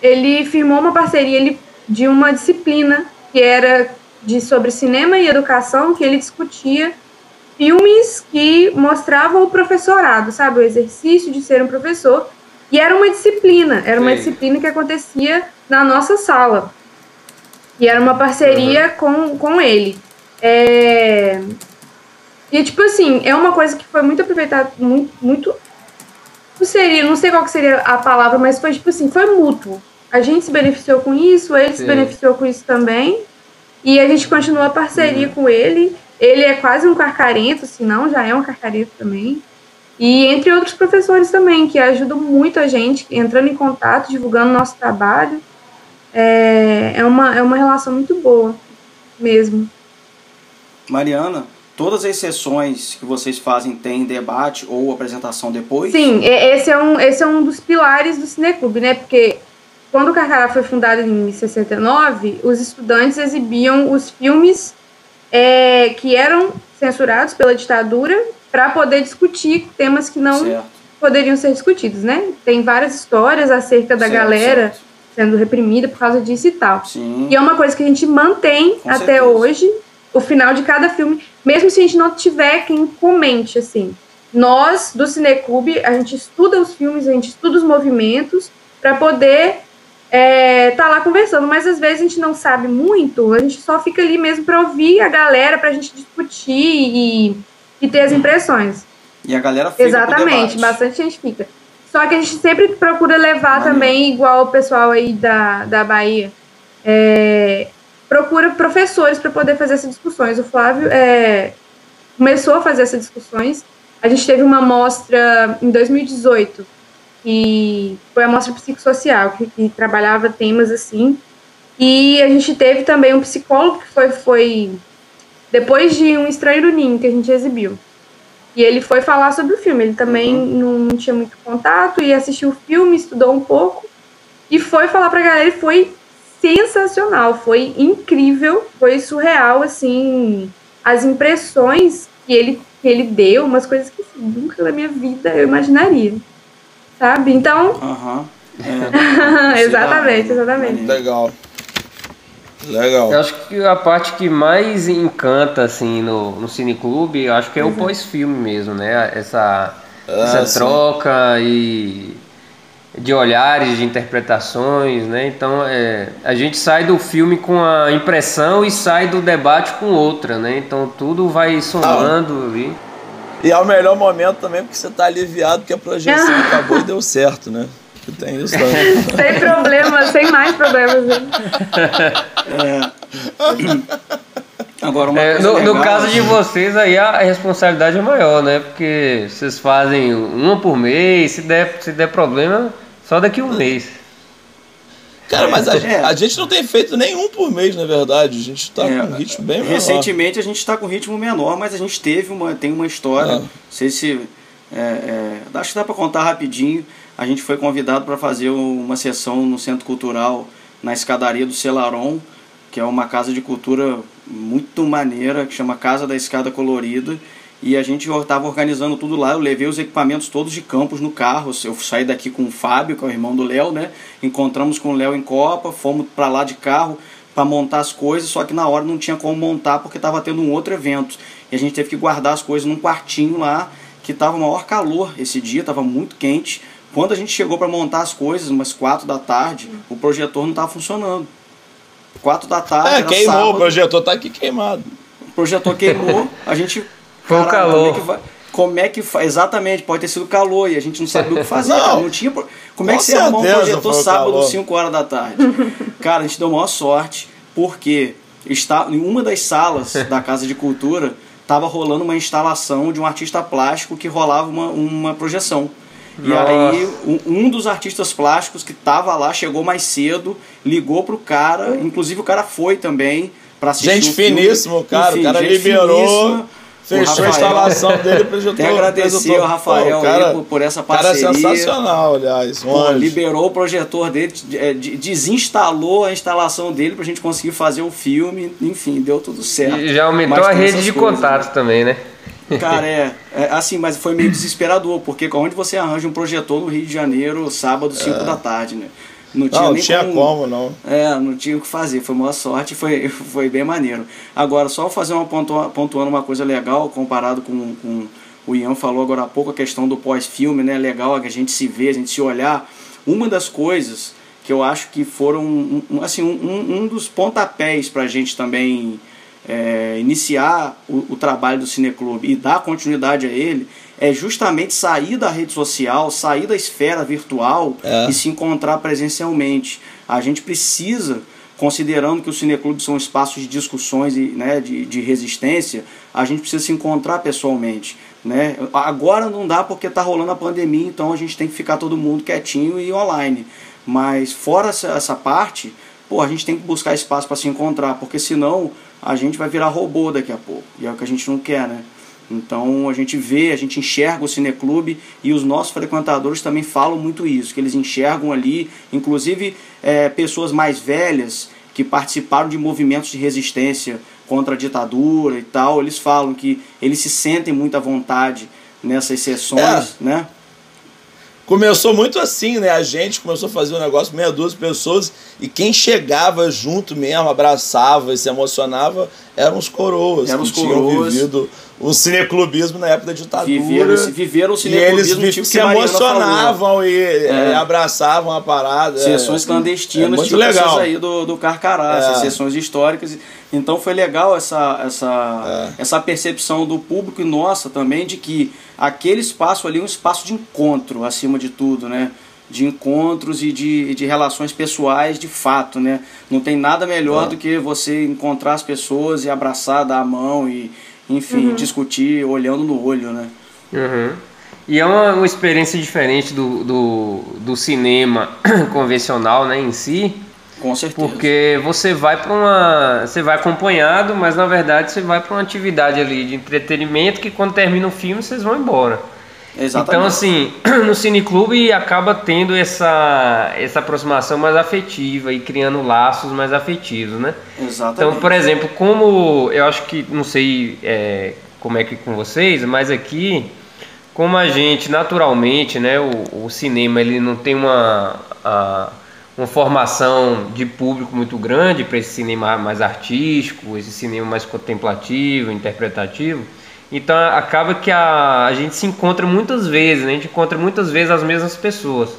[SPEAKER 2] ele firmou uma parceria ele, de uma disciplina que era de sobre cinema e educação, que ele discutia filmes que mostravam o professorado, sabe, o exercício de ser um professor. E era uma disciplina, era uma Sim. disciplina que acontecia na nossa sala. E era uma parceria uhum. com, com ele. É... E, tipo assim, é uma coisa que foi muito aproveitada, muito, muito... Não seria, não sei qual que seria a palavra, mas foi, tipo assim, foi mútuo. A gente se beneficiou com isso, ele Sim. se beneficiou com isso também. E a gente continuou a parceria uhum. com ele. Ele é quase um carcarento, se não, já é um carcarento também. E entre outros professores também, que ajudam muito a gente, entrando em contato, divulgando nosso trabalho é, é, uma, é uma relação muito boa mesmo.
[SPEAKER 3] Mariana, todas as sessões que vocês fazem têm debate ou apresentação depois?
[SPEAKER 2] Sim, esse é um, esse é um dos pilares do Cineclube, né? Porque quando o Carcará foi fundado em 69, os estudantes exibiam os filmes é, que eram censurados pela ditadura para poder discutir temas que não certo. poderiam ser discutidos, né? Tem várias histórias acerca da certo, galera certo sendo reprimida por causa disso e tal. Sim. E é uma coisa que a gente mantém Com até certeza. hoje, o final de cada filme, mesmo se a gente não tiver quem comente, assim. Nós, do Cineclube, a gente estuda os filmes, a gente estuda os movimentos para poder é, tá lá conversando, mas às vezes a gente não sabe muito, a gente só fica ali mesmo para ouvir a galera, para a gente discutir e, e ter as impressões.
[SPEAKER 3] E a galera fica
[SPEAKER 2] Exatamente, bastante gente fica. Só que a gente sempre procura levar também, igual o pessoal aí da, da Bahia, é, procura professores para poder fazer essas discussões. O Flávio é, começou a fazer essas discussões. A gente teve uma mostra em 2018, que foi a mostra psicossocial, que, que trabalhava temas assim. E a gente teve também um psicólogo que foi, foi depois de um Estranho Ninho, que a gente exibiu. E ele foi falar sobre o filme. Ele também uhum. não tinha muito contato e assistiu o filme, estudou um pouco e foi falar pra galera e foi sensacional, foi incrível, foi surreal, assim, as impressões que ele, que ele deu, umas coisas que assim, nunca na minha vida eu imaginaria, sabe? Então...
[SPEAKER 3] Uhum.
[SPEAKER 2] É, exatamente, exatamente.
[SPEAKER 4] Legal. Legal.
[SPEAKER 1] Eu acho que a parte que mais encanta assim no, no cineclube, eu acho que é uhum. o pós-filme mesmo, né? Essa, ah, essa troca e de olhares, de interpretações, né? Então é, a gente sai do filme com a impressão e sai do debate com outra, né? Então tudo vai somando ah. ali.
[SPEAKER 4] E é o melhor momento também porque você está aliviado que a projeção acabou e deu certo, né? Tem isso
[SPEAKER 2] também. sem problemas, sem mais problemas. É.
[SPEAKER 3] Agora, uma
[SPEAKER 1] é, no, legal, no, caso de vocês, aí a responsabilidade é maior, né? Porque vocês fazem uma por mês, se der, se der problema, só daqui a um mês.
[SPEAKER 4] Cara, mas a,
[SPEAKER 3] É.
[SPEAKER 4] a gente não tem feito nenhum por mês, na verdade. A gente tá
[SPEAKER 3] É,
[SPEAKER 4] com um ritmo bem menor.
[SPEAKER 3] Recentemente a gente está com ritmo menor, mas a gente teve uma, tem uma história.
[SPEAKER 4] É.
[SPEAKER 3] Não sei se. é, é, acho que dá para contar rapidinho. A gente foi convidado para fazer uma sessão no Centro Cultural, na escadaria do Celaron, que é uma casa de cultura muito maneira, que chama Casa da Escada Colorida. E a gente estava organizando tudo lá. Eu levei os equipamentos todos de campos no carro. Eu saí daqui com o Fábio, que é o irmão do Léo, né? Encontramos com o Léo em Copa, fomos para lá de carro para montar as coisas, só que na hora não tinha como montar porque estava tendo um outro evento. E a gente teve que guardar as coisas num quartinho lá, que estava maior calor esse dia, estava muito quente. Quando a gente chegou para montar as coisas, umas quatro da tarde, o projetor não estava funcionando. Quatro da tarde,
[SPEAKER 4] É, queimou,
[SPEAKER 3] sábado,
[SPEAKER 4] o projetor tá aqui queimado.
[SPEAKER 3] o projetor queimou, a gente.
[SPEAKER 1] Foi o calor.
[SPEAKER 3] Como é que vai? Como é que fa- Exatamente, pode ter sido calor e a gente não sabia o que fazer.
[SPEAKER 4] Não.
[SPEAKER 3] cara, não tinha. Como é que você arrumou um projetor sábado,
[SPEAKER 4] calor.
[SPEAKER 3] 5 horas da tarde? Cara, a gente deu maior sorte, porque está, em uma das salas da Casa de Cultura estava rolando uma instalação de um artista plástico que rolava uma, uma projeção. E
[SPEAKER 1] Nossa.
[SPEAKER 3] aí, um, um dos artistas plásticos que estava lá chegou mais cedo, ligou pro cara, inclusive o cara foi também para assistir
[SPEAKER 4] Gente
[SPEAKER 3] o filme.
[SPEAKER 4] finíssimo, cara.
[SPEAKER 3] Enfim,
[SPEAKER 4] o cara
[SPEAKER 3] gente
[SPEAKER 4] liberou,
[SPEAKER 3] finíssima. O
[SPEAKER 4] fechou a instalação dele, projetou.
[SPEAKER 3] Até agradecer ao Rafael
[SPEAKER 4] Pô, o cara,
[SPEAKER 3] aí por, por essa
[SPEAKER 4] o cara é
[SPEAKER 3] parceria.
[SPEAKER 4] sensacional, aliás. Um
[SPEAKER 3] Pô, liberou o projetor dele, é, de- desinstalou a instalação dele pra gente conseguir fazer o filme, enfim, deu tudo certo.
[SPEAKER 1] E já aumentou
[SPEAKER 3] Mas
[SPEAKER 1] a rede de
[SPEAKER 3] coisas,
[SPEAKER 1] contatos também, né?
[SPEAKER 3] né? Cara, é, é, assim, mas foi meio desesperador, porque onde você arranja um projetor no Rio de Janeiro, sábado, 5 da tarde, né? Não tinha
[SPEAKER 4] Não,
[SPEAKER 3] nem
[SPEAKER 4] tinha
[SPEAKER 3] como,
[SPEAKER 4] como, não.
[SPEAKER 3] É, não tinha o que fazer, foi uma sorte, foi, foi bem maneiro. Agora, só fazer uma pontua, pontuando uma coisa legal, comparado com, com o Ian falou agora há pouco, a questão do pós-filme, né? Legal que a gente se vê, a gente se olhar. Uma das coisas que eu acho que foram, um, um- assim, um, um dos pontapés para a gente também é, iniciar o, o trabalho do Cineclube e dar continuidade a ele é justamente sair da rede social, sair da esfera virtual
[SPEAKER 4] É.
[SPEAKER 3] e se encontrar presencialmente. A gente precisa, considerando que os cineclubes são espaços de discussões e né, de, de resistência, a gente precisa se encontrar pessoalmente. Né? Agora não dá porque está rolando a pandemia, então a gente tem que ficar todo mundo quietinho e online. Mas fora essa, essa parte, pô, a gente tem que buscar espaço para se encontrar, porque senão a gente vai virar robô daqui a pouco. E é o que a gente não quer, né? Então a gente vê, a gente enxerga o cineclube e os nossos frequentadores também falam muito isso, que eles enxergam ali, inclusive é, pessoas mais velhas que participaram de movimentos de resistência contra a ditadura e tal, eles falam que eles se sentem muito à vontade nessas sessões,
[SPEAKER 4] É.
[SPEAKER 3] né?
[SPEAKER 4] Começou muito assim, né? A gente começou a fazer um negócio, meia dúzia de pessoas, e quem chegava junto mesmo, abraçava e se emocionava, eram os coroas,
[SPEAKER 3] Eram
[SPEAKER 4] que
[SPEAKER 3] os
[SPEAKER 4] tinham
[SPEAKER 3] coroas.
[SPEAKER 4] vivido o cineclubismo na época da ditadura.
[SPEAKER 3] Viveram, viveram o
[SPEAKER 4] e
[SPEAKER 3] cineclubismo
[SPEAKER 4] eles vi-
[SPEAKER 3] tipo
[SPEAKER 4] se
[SPEAKER 3] que falou.
[SPEAKER 4] emocionavam e
[SPEAKER 3] É.
[SPEAKER 4] eh, abraçavam a parada.
[SPEAKER 3] Sessões
[SPEAKER 4] é.
[SPEAKER 3] clandestinas,
[SPEAKER 4] É muito
[SPEAKER 3] tipo
[SPEAKER 4] legal.
[SPEAKER 3] aí do, do Carcará,
[SPEAKER 4] É.
[SPEAKER 3] essas sessões históricas. Então foi legal essa, essa,
[SPEAKER 4] É.
[SPEAKER 3] essa percepção do público e nossa também de que aquele espaço ali é um espaço de encontro, acima de tudo, né? De encontros e de, de relações pessoais de fato, né? Não tem nada melhor
[SPEAKER 4] É.
[SPEAKER 3] do que você encontrar as pessoas e abraçar, dar a mão e, enfim, discutir olhando no olho, né?
[SPEAKER 1] Uhum. E é uma, uma experiência diferente do, do, do cinema convencional né, em si,
[SPEAKER 3] Com certeza.
[SPEAKER 1] porque você vai para uma. Você vai acompanhado, mas na verdade você vai para uma atividade ali de entretenimento que quando termina o filme vocês vão embora.
[SPEAKER 3] Exatamente.
[SPEAKER 1] Então, assim, no cineclube acaba tendo essa, essa aproximação mais afetiva e criando laços mais afetivos, né?
[SPEAKER 3] Exatamente.
[SPEAKER 1] Então, por exemplo, como eu acho que, não sei é, como é que com vocês, mas aqui, como a gente naturalmente, né, o, o cinema ele não tem uma, a- uma formação de público muito grande para esse cinema mais artístico, esse cinema mais contemplativo, interpretativo. Então acaba que a, a gente se encontra muitas vezes, né? a gente encontra muitas vezes as mesmas pessoas.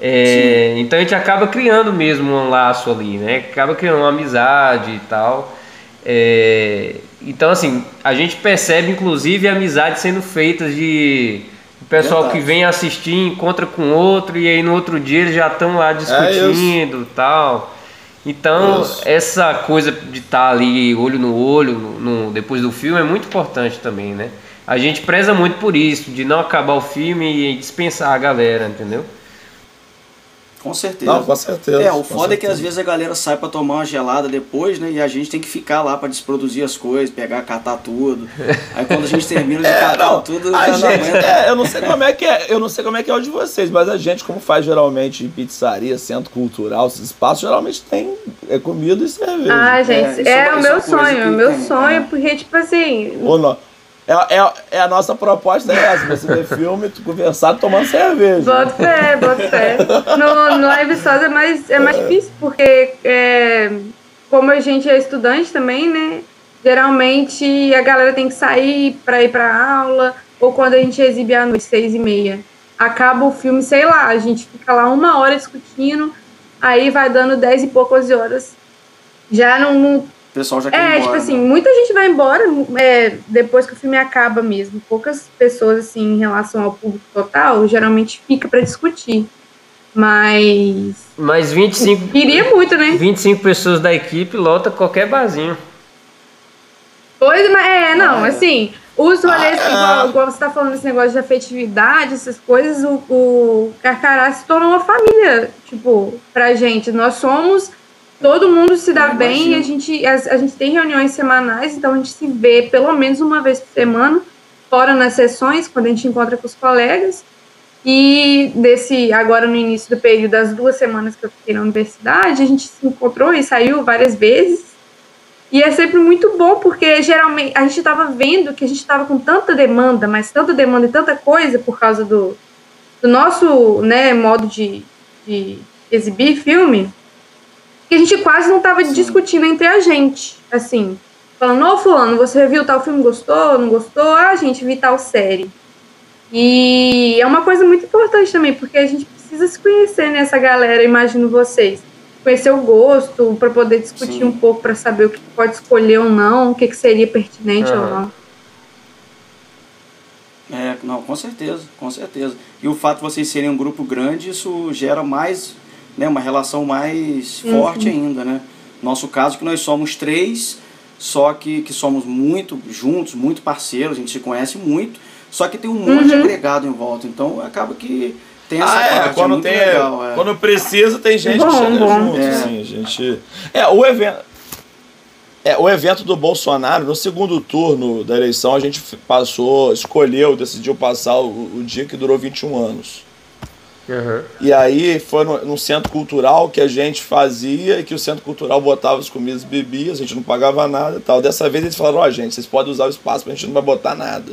[SPEAKER 1] É, então a gente acaba criando mesmo um laço ali, né? Acaba criando uma amizade e tal. É, então assim, a gente percebe inclusive amizades sendo feitas de pessoal
[SPEAKER 3] Verdade.
[SPEAKER 1] que vem assistir encontra com outro e aí no outro dia eles já estão lá discutindo e tal. Então
[SPEAKER 4] Isso.
[SPEAKER 1] essa coisa de estar ali olho no olho no, no- depois do filme é muito importante também, né? A gente preza muito por isso, de não acabar o filme e dispensar a galera, entendeu?
[SPEAKER 3] Com certeza.
[SPEAKER 5] Não, com certeza.
[SPEAKER 3] É, o foda é que
[SPEAKER 5] certeza.
[SPEAKER 3] às vezes a galera sai pra tomar uma gelada depois, né? E a gente tem que ficar lá pra desproduzir as coisas, pegar, catar tudo. Aí quando a gente termina de
[SPEAKER 5] É,
[SPEAKER 3] catar
[SPEAKER 5] não,
[SPEAKER 3] tudo,
[SPEAKER 5] a gente,
[SPEAKER 3] aguenta.
[SPEAKER 5] é, eu não sei como é que é, eu não sei como é que é o de vocês, mas a gente, como faz geralmente em pizzaria, centro cultural, esses espaços, geralmente tem é, comida e cerveja.
[SPEAKER 2] Ah, gente,
[SPEAKER 3] isso
[SPEAKER 2] é,
[SPEAKER 3] é
[SPEAKER 2] o meu
[SPEAKER 3] coisa
[SPEAKER 2] sonho, é o meu
[SPEAKER 3] tem,
[SPEAKER 2] sonho,
[SPEAKER 3] né?
[SPEAKER 2] porque, tipo assim,
[SPEAKER 5] Ou não. É, é, é a nossa proposta é essa, você ver filme, tu conversar tomando cerveja.
[SPEAKER 2] Bota fé, bota fé. No, no Live Viçosa é mais, é mais difícil, porque é, como a gente é estudante também, né? Geralmente a galera tem que sair pra ir pra aula, ou quando a gente exibe à noite, seis e meia. Acaba o filme, sei lá, a gente fica lá uma hora discutindo, aí vai dando dez e poucas horas. Já não, não
[SPEAKER 3] O pessoal já quer ir
[SPEAKER 2] é,
[SPEAKER 3] embora,
[SPEAKER 2] tipo assim,
[SPEAKER 3] né?
[SPEAKER 2] muita gente vai embora é, depois que o filme acaba mesmo. Poucas pessoas, assim, em relação ao público total, geralmente fica pra discutir. Mas.
[SPEAKER 1] Mas 25,
[SPEAKER 2] Queria muito, né?
[SPEAKER 1] 25 pessoas da equipe lota qualquer barzinho.
[SPEAKER 2] Pois, mas é, não,
[SPEAKER 3] Ah, é.
[SPEAKER 2] assim, os rolês,
[SPEAKER 5] Ah, é.
[SPEAKER 2] igual, igual você tá falando esse negócio de afetividade, essas coisas, o, o Carcará se tornou uma família, tipo, pra gente. Nós somos. Todo mundo se dá bem,
[SPEAKER 3] imagino.
[SPEAKER 2] a gente, a, a gente tem reuniões semanais, então a gente se vê pelo menos uma vez por semana, fora nas sessões, quando a gente encontra com os colegas. E desse, agora no início do período, das duas semanas que eu fiquei na universidade, a gente se encontrou e saiu várias vezes. E é sempre muito bom, porque geralmente a gente estava vendo que a gente estava com tanta demanda, mas tanta demanda e tanta coisa por causa do, do nosso né, modo de, de exibir filme, que a gente quase não estava discutindo entre a gente. Assim, falando, ô fulano, você viu tal filme, gostou, não gostou? Ah, gente, vi tal série. E é uma coisa muito importante também, porque a gente precisa se conhecer nessa galera, imagino vocês. Conhecer o gosto, para poder discutir
[SPEAKER 3] Sim.
[SPEAKER 2] um pouco, para saber o que pode escolher ou não, o que, que seria pertinente ou
[SPEAKER 1] Aham.
[SPEAKER 2] não.
[SPEAKER 3] É, não, com certeza, com certeza. E o fato de vocês serem um grupo grande, isso gera mais, né, uma relação mais
[SPEAKER 2] Uhum.
[SPEAKER 3] forte ainda, né? Nosso caso que nós somos três, só que, que somos muito juntos, muito parceiros, a gente se conhece muito, só que tem um monte de
[SPEAKER 2] Uhum.
[SPEAKER 3] agregado em volta, então acaba que tem essa
[SPEAKER 5] Ah, é,
[SPEAKER 3] parte,
[SPEAKER 5] quando
[SPEAKER 3] muito
[SPEAKER 5] tem.
[SPEAKER 3] legal, é.
[SPEAKER 5] Quando precisa, tem gente
[SPEAKER 2] Bom,
[SPEAKER 5] que chega
[SPEAKER 2] bom.
[SPEAKER 5] junto,
[SPEAKER 3] É.
[SPEAKER 5] assim, a gente. É, o evento. É, o evento do Bolsonaro, no segundo turno da eleição, a gente passou, escolheu, decidiu passar o, o dia que durou 21 anos.
[SPEAKER 1] Aham.
[SPEAKER 5] E aí foi no, num centro cultural que a gente fazia e que o centro cultural botava as comidas e bebidas, a gente não pagava nada e tal. Dessa vez eles falaram, ó, gente, vocês podem usar o espaço, mas a gente não vai botar nada.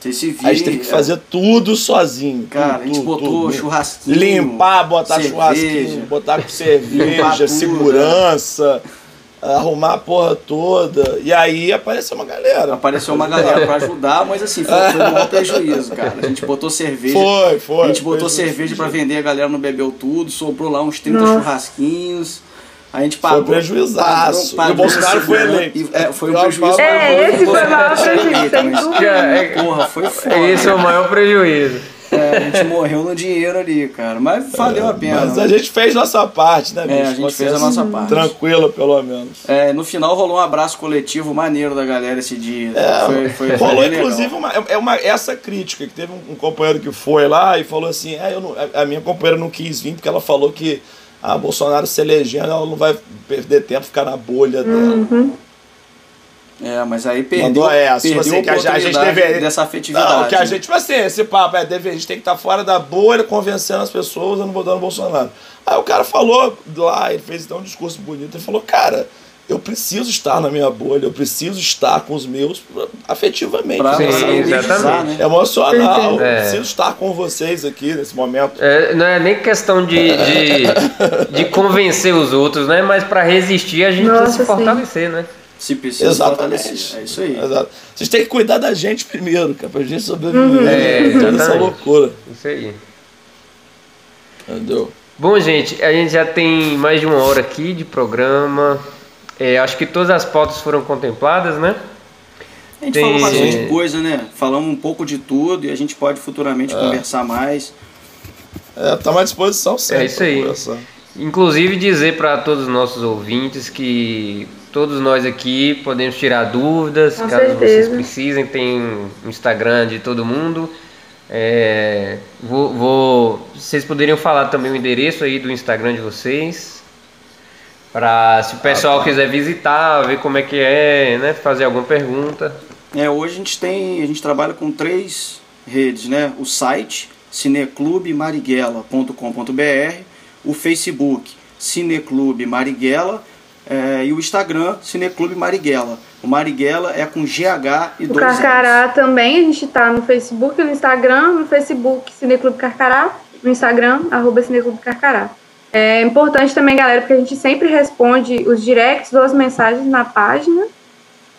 [SPEAKER 3] Vocês se
[SPEAKER 5] Aí a gente teve que
[SPEAKER 3] é,
[SPEAKER 5] fazer tudo sozinho.
[SPEAKER 3] Cara,
[SPEAKER 5] tudo,
[SPEAKER 3] a gente
[SPEAKER 5] tudo,
[SPEAKER 3] botou
[SPEAKER 5] tudo.
[SPEAKER 3] churrasquinho.
[SPEAKER 5] Limpar, botar
[SPEAKER 3] cerveja.
[SPEAKER 5] churrasquinho, botar com cerveja,
[SPEAKER 3] tudo,
[SPEAKER 5] segurança, arrumar a porra toda. E aí apareceu uma galera.
[SPEAKER 3] Apareceu uma galera pra ajudar, mas assim, foi, foi um maior prejuízo, cara. A gente botou cerveja.
[SPEAKER 5] Foi, foi.
[SPEAKER 3] a gente botou
[SPEAKER 5] foi
[SPEAKER 3] cerveja pra vender, a galera não bebeu tudo, sobrou lá uns 30
[SPEAKER 2] Nossa.
[SPEAKER 3] churrasquinhos. A gente pagou.
[SPEAKER 5] prejuizaço.
[SPEAKER 3] pagou-
[SPEAKER 5] E o Bolsonaro
[SPEAKER 3] pagou
[SPEAKER 5] foi eleito.
[SPEAKER 3] E, É, foi um prejuízo.
[SPEAKER 2] É, esse foi o maior
[SPEAKER 3] Bolsonaro
[SPEAKER 2] prejuízo.
[SPEAKER 1] É,
[SPEAKER 3] Porra, foi foda.
[SPEAKER 1] Esse é o maior prejuízo.
[SPEAKER 3] É, a gente morreu no dinheiro ali, cara. Mas valeu a pena.
[SPEAKER 5] Mas
[SPEAKER 3] né?
[SPEAKER 5] a gente fez nossa parte, né, bicho?
[SPEAKER 3] É, a gente fez a nossa parte.
[SPEAKER 5] Tranquila, pelo menos.
[SPEAKER 3] É, no final rolou um abraço coletivo maneiro da galera esse dia. foi, foi, foi
[SPEAKER 5] Rolou inclusive uma, é uma, essa crítica, que teve um, companheiro que foi lá e falou assim, é, eu não- a, minha companheira não quis vir porque ela falou que a Bolsonaro se elegendo, ela não vai perder tempo ficar na bolha dela.
[SPEAKER 3] É, mas aí perdeu,
[SPEAKER 5] Mandou essa,
[SPEAKER 3] perdeu
[SPEAKER 5] assim, a gente- a gente deveria-
[SPEAKER 3] dessa afetividade.
[SPEAKER 5] Não, que a gente, tipo assim, esse papo é dever, a gente tem que estar fora da bolha, convencendo as pessoas a não votar no Bolsonaro. Aí o cara falou lá, ele fez então um discurso bonito, ele falou, cara, eu preciso estar na minha bolha, eu preciso estar com os meus afetivamente,
[SPEAKER 3] Pra
[SPEAKER 1] Sim, exatamente.
[SPEAKER 3] né?
[SPEAKER 5] emocional,
[SPEAKER 1] É.
[SPEAKER 5] eu preciso estar com vocês aqui nesse momento.
[SPEAKER 1] É, não é nem questão de, de, de convencer os outros, né? Mas para resistir a gente
[SPEAKER 2] Nossa,
[SPEAKER 1] precisa se
[SPEAKER 2] sim.
[SPEAKER 1] fortalecer, né?
[SPEAKER 3] Se precisa
[SPEAKER 5] Exatamente.
[SPEAKER 3] fortalecer. É isso aí.
[SPEAKER 5] Exato. Vocês têm que cuidar da gente primeiro, cara, pra gente sobreviver.
[SPEAKER 1] É,
[SPEAKER 5] Essa
[SPEAKER 1] exatamente.
[SPEAKER 5] loucura.
[SPEAKER 1] Isso aí.
[SPEAKER 5] Entendeu?
[SPEAKER 1] Bom, gente, a gente já tem mais de uma hora aqui de programa. É, acho que todas as pautas foram contempladas, né?
[SPEAKER 3] A gente
[SPEAKER 1] Tem-
[SPEAKER 3] falou bastante coisa, né? Falamos um pouco de tudo e a gente pode futuramente
[SPEAKER 5] É.
[SPEAKER 3] conversar mais.
[SPEAKER 5] É, tá à disposição sempre.
[SPEAKER 1] É isso aí. Inclusive dizer para todos os nossos ouvintes que todos nós aqui podemos tirar dúvidas,
[SPEAKER 2] Com
[SPEAKER 1] caso vocês
[SPEAKER 2] certeza.
[SPEAKER 1] precisem, tem o Instagram de todo mundo. É, vou, vou, vocês poderiam falar também o endereço aí do Instagram de vocês, para se o pessoal
[SPEAKER 3] Ah, tá.
[SPEAKER 1] quiser visitar, ver como é que é, né, fazer alguma pergunta.
[SPEAKER 3] É, hoje a gente tem, a gente trabalha com três redes, né? O site cineclubemarighella.com.br, o Facebook Cineclube Marighella é, e o Instagram Cineclube Marighella. O Marighella é com GH e
[SPEAKER 2] O
[SPEAKER 3] dois.
[SPEAKER 2] Carcará também, a gente tá no Facebook, no Instagram, no Facebook Cineclube Carcará, no Instagram, arroba Cineclube Carcará. É importante também, galera, porque a gente sempre responde os directs ou as mensagens na página.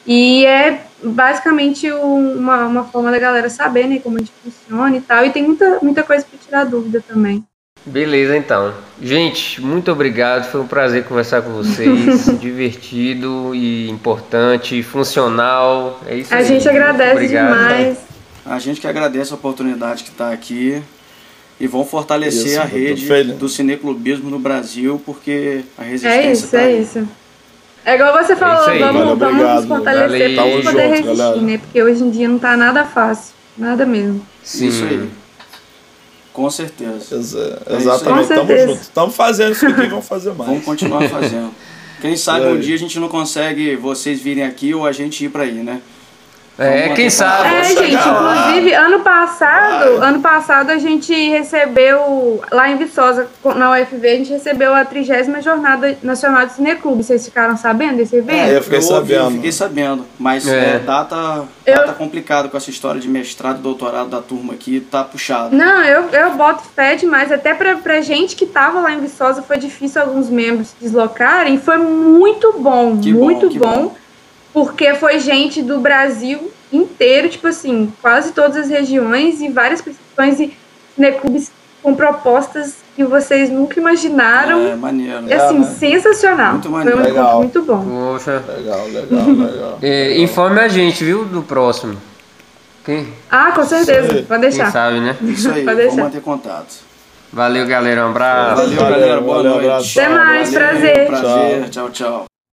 [SPEAKER 2] E é basicamente um- uma, uma forma da galera saber né, como a gente funciona e tal. E tem muita, muita coisa para tirar dúvida também.
[SPEAKER 1] Beleza, então. Gente, muito obrigado. Foi um prazer conversar com vocês. Divertido e importante, funcional. É isso
[SPEAKER 2] A
[SPEAKER 1] aí.
[SPEAKER 2] gente
[SPEAKER 1] Muito
[SPEAKER 2] agradece demais.
[SPEAKER 3] A gente que agradece a oportunidade que está aqui e vão fortalecer
[SPEAKER 4] Isso,
[SPEAKER 3] a rede do cineclubismo no Brasil, porque a resistência
[SPEAKER 2] É isso,
[SPEAKER 3] tá
[SPEAKER 2] é isso. É igual você falou,
[SPEAKER 1] isso aí.
[SPEAKER 2] vamos,
[SPEAKER 4] Valeu,
[SPEAKER 2] vamos
[SPEAKER 4] obrigado,
[SPEAKER 2] nos fortalecer
[SPEAKER 1] Tamo
[SPEAKER 2] poder
[SPEAKER 4] junto,
[SPEAKER 2] resistir,
[SPEAKER 4] galera.
[SPEAKER 2] né? Porque hoje em dia não tá nada fácil. Nada mesmo.
[SPEAKER 1] Sim.
[SPEAKER 3] Isso aí. Com certeza.
[SPEAKER 4] Exa-
[SPEAKER 3] É
[SPEAKER 4] exatamente,
[SPEAKER 2] isso aí. Com
[SPEAKER 4] tamo
[SPEAKER 2] certeza.
[SPEAKER 4] junto. Estamos fazendo isso aqui, vamos fazer mais.
[SPEAKER 3] Vamos continuar fazendo. Quem sabe um dia a gente não consegue vocês virem aqui ou a gente ir para aí, né?
[SPEAKER 1] É, quem sabe?
[SPEAKER 2] É, gente, inclusive, ano passado, ano passado a gente recebeu, lá em Viçosa, na UFV, a gente recebeu a 30 Jornada Nacional de Cineclube. Vocês ficaram sabendo desse evento?
[SPEAKER 4] É, eu fiquei
[SPEAKER 3] ouvi, eu
[SPEAKER 4] sabendo.
[SPEAKER 3] fiquei sabendo. Mas
[SPEAKER 1] É.
[SPEAKER 3] é, data,
[SPEAKER 2] Eu-
[SPEAKER 3] data complicado com essa história de mestrado e doutorado da turma aqui, tá puxado.
[SPEAKER 2] Não, eu, eu boto fé demais. Até pra, pra gente que tava lá em Viçosa foi difícil alguns membros se deslocarem. Foi muito bom,
[SPEAKER 3] Que bom,
[SPEAKER 2] muito
[SPEAKER 3] que
[SPEAKER 2] bom,
[SPEAKER 3] bom.
[SPEAKER 2] Porque foi gente do Brasil inteiro, tipo assim, quase todas as regiões e várias pessoas e cineclubes com propostas que vocês nunca imaginaram.
[SPEAKER 3] É maneiro.
[SPEAKER 2] E, assim,
[SPEAKER 4] né?
[SPEAKER 2] sensacional.
[SPEAKER 3] Muito
[SPEAKER 2] foi um
[SPEAKER 3] maneiro.
[SPEAKER 2] encontro
[SPEAKER 4] Legal.
[SPEAKER 2] muito bom.
[SPEAKER 1] Poxa.
[SPEAKER 4] Legal, legal, legal.
[SPEAKER 1] É, informe a gente, viu, do próximo. Quem,
[SPEAKER 2] Ah, com certeza. Pode
[SPEAKER 1] quem
[SPEAKER 2] deixar.
[SPEAKER 1] sabe, né?
[SPEAKER 3] Isso aí,
[SPEAKER 2] Pode
[SPEAKER 3] vamos
[SPEAKER 2] deixar.
[SPEAKER 3] manter contato.
[SPEAKER 1] Valeu, galera. Um abraço.
[SPEAKER 4] Valeu,
[SPEAKER 3] galera. Boa
[SPEAKER 4] valeu,
[SPEAKER 3] noite.
[SPEAKER 4] abraço.
[SPEAKER 2] Até mais,
[SPEAKER 3] Valeu,
[SPEAKER 2] prazer.
[SPEAKER 3] Prazer. Tchau, tchau.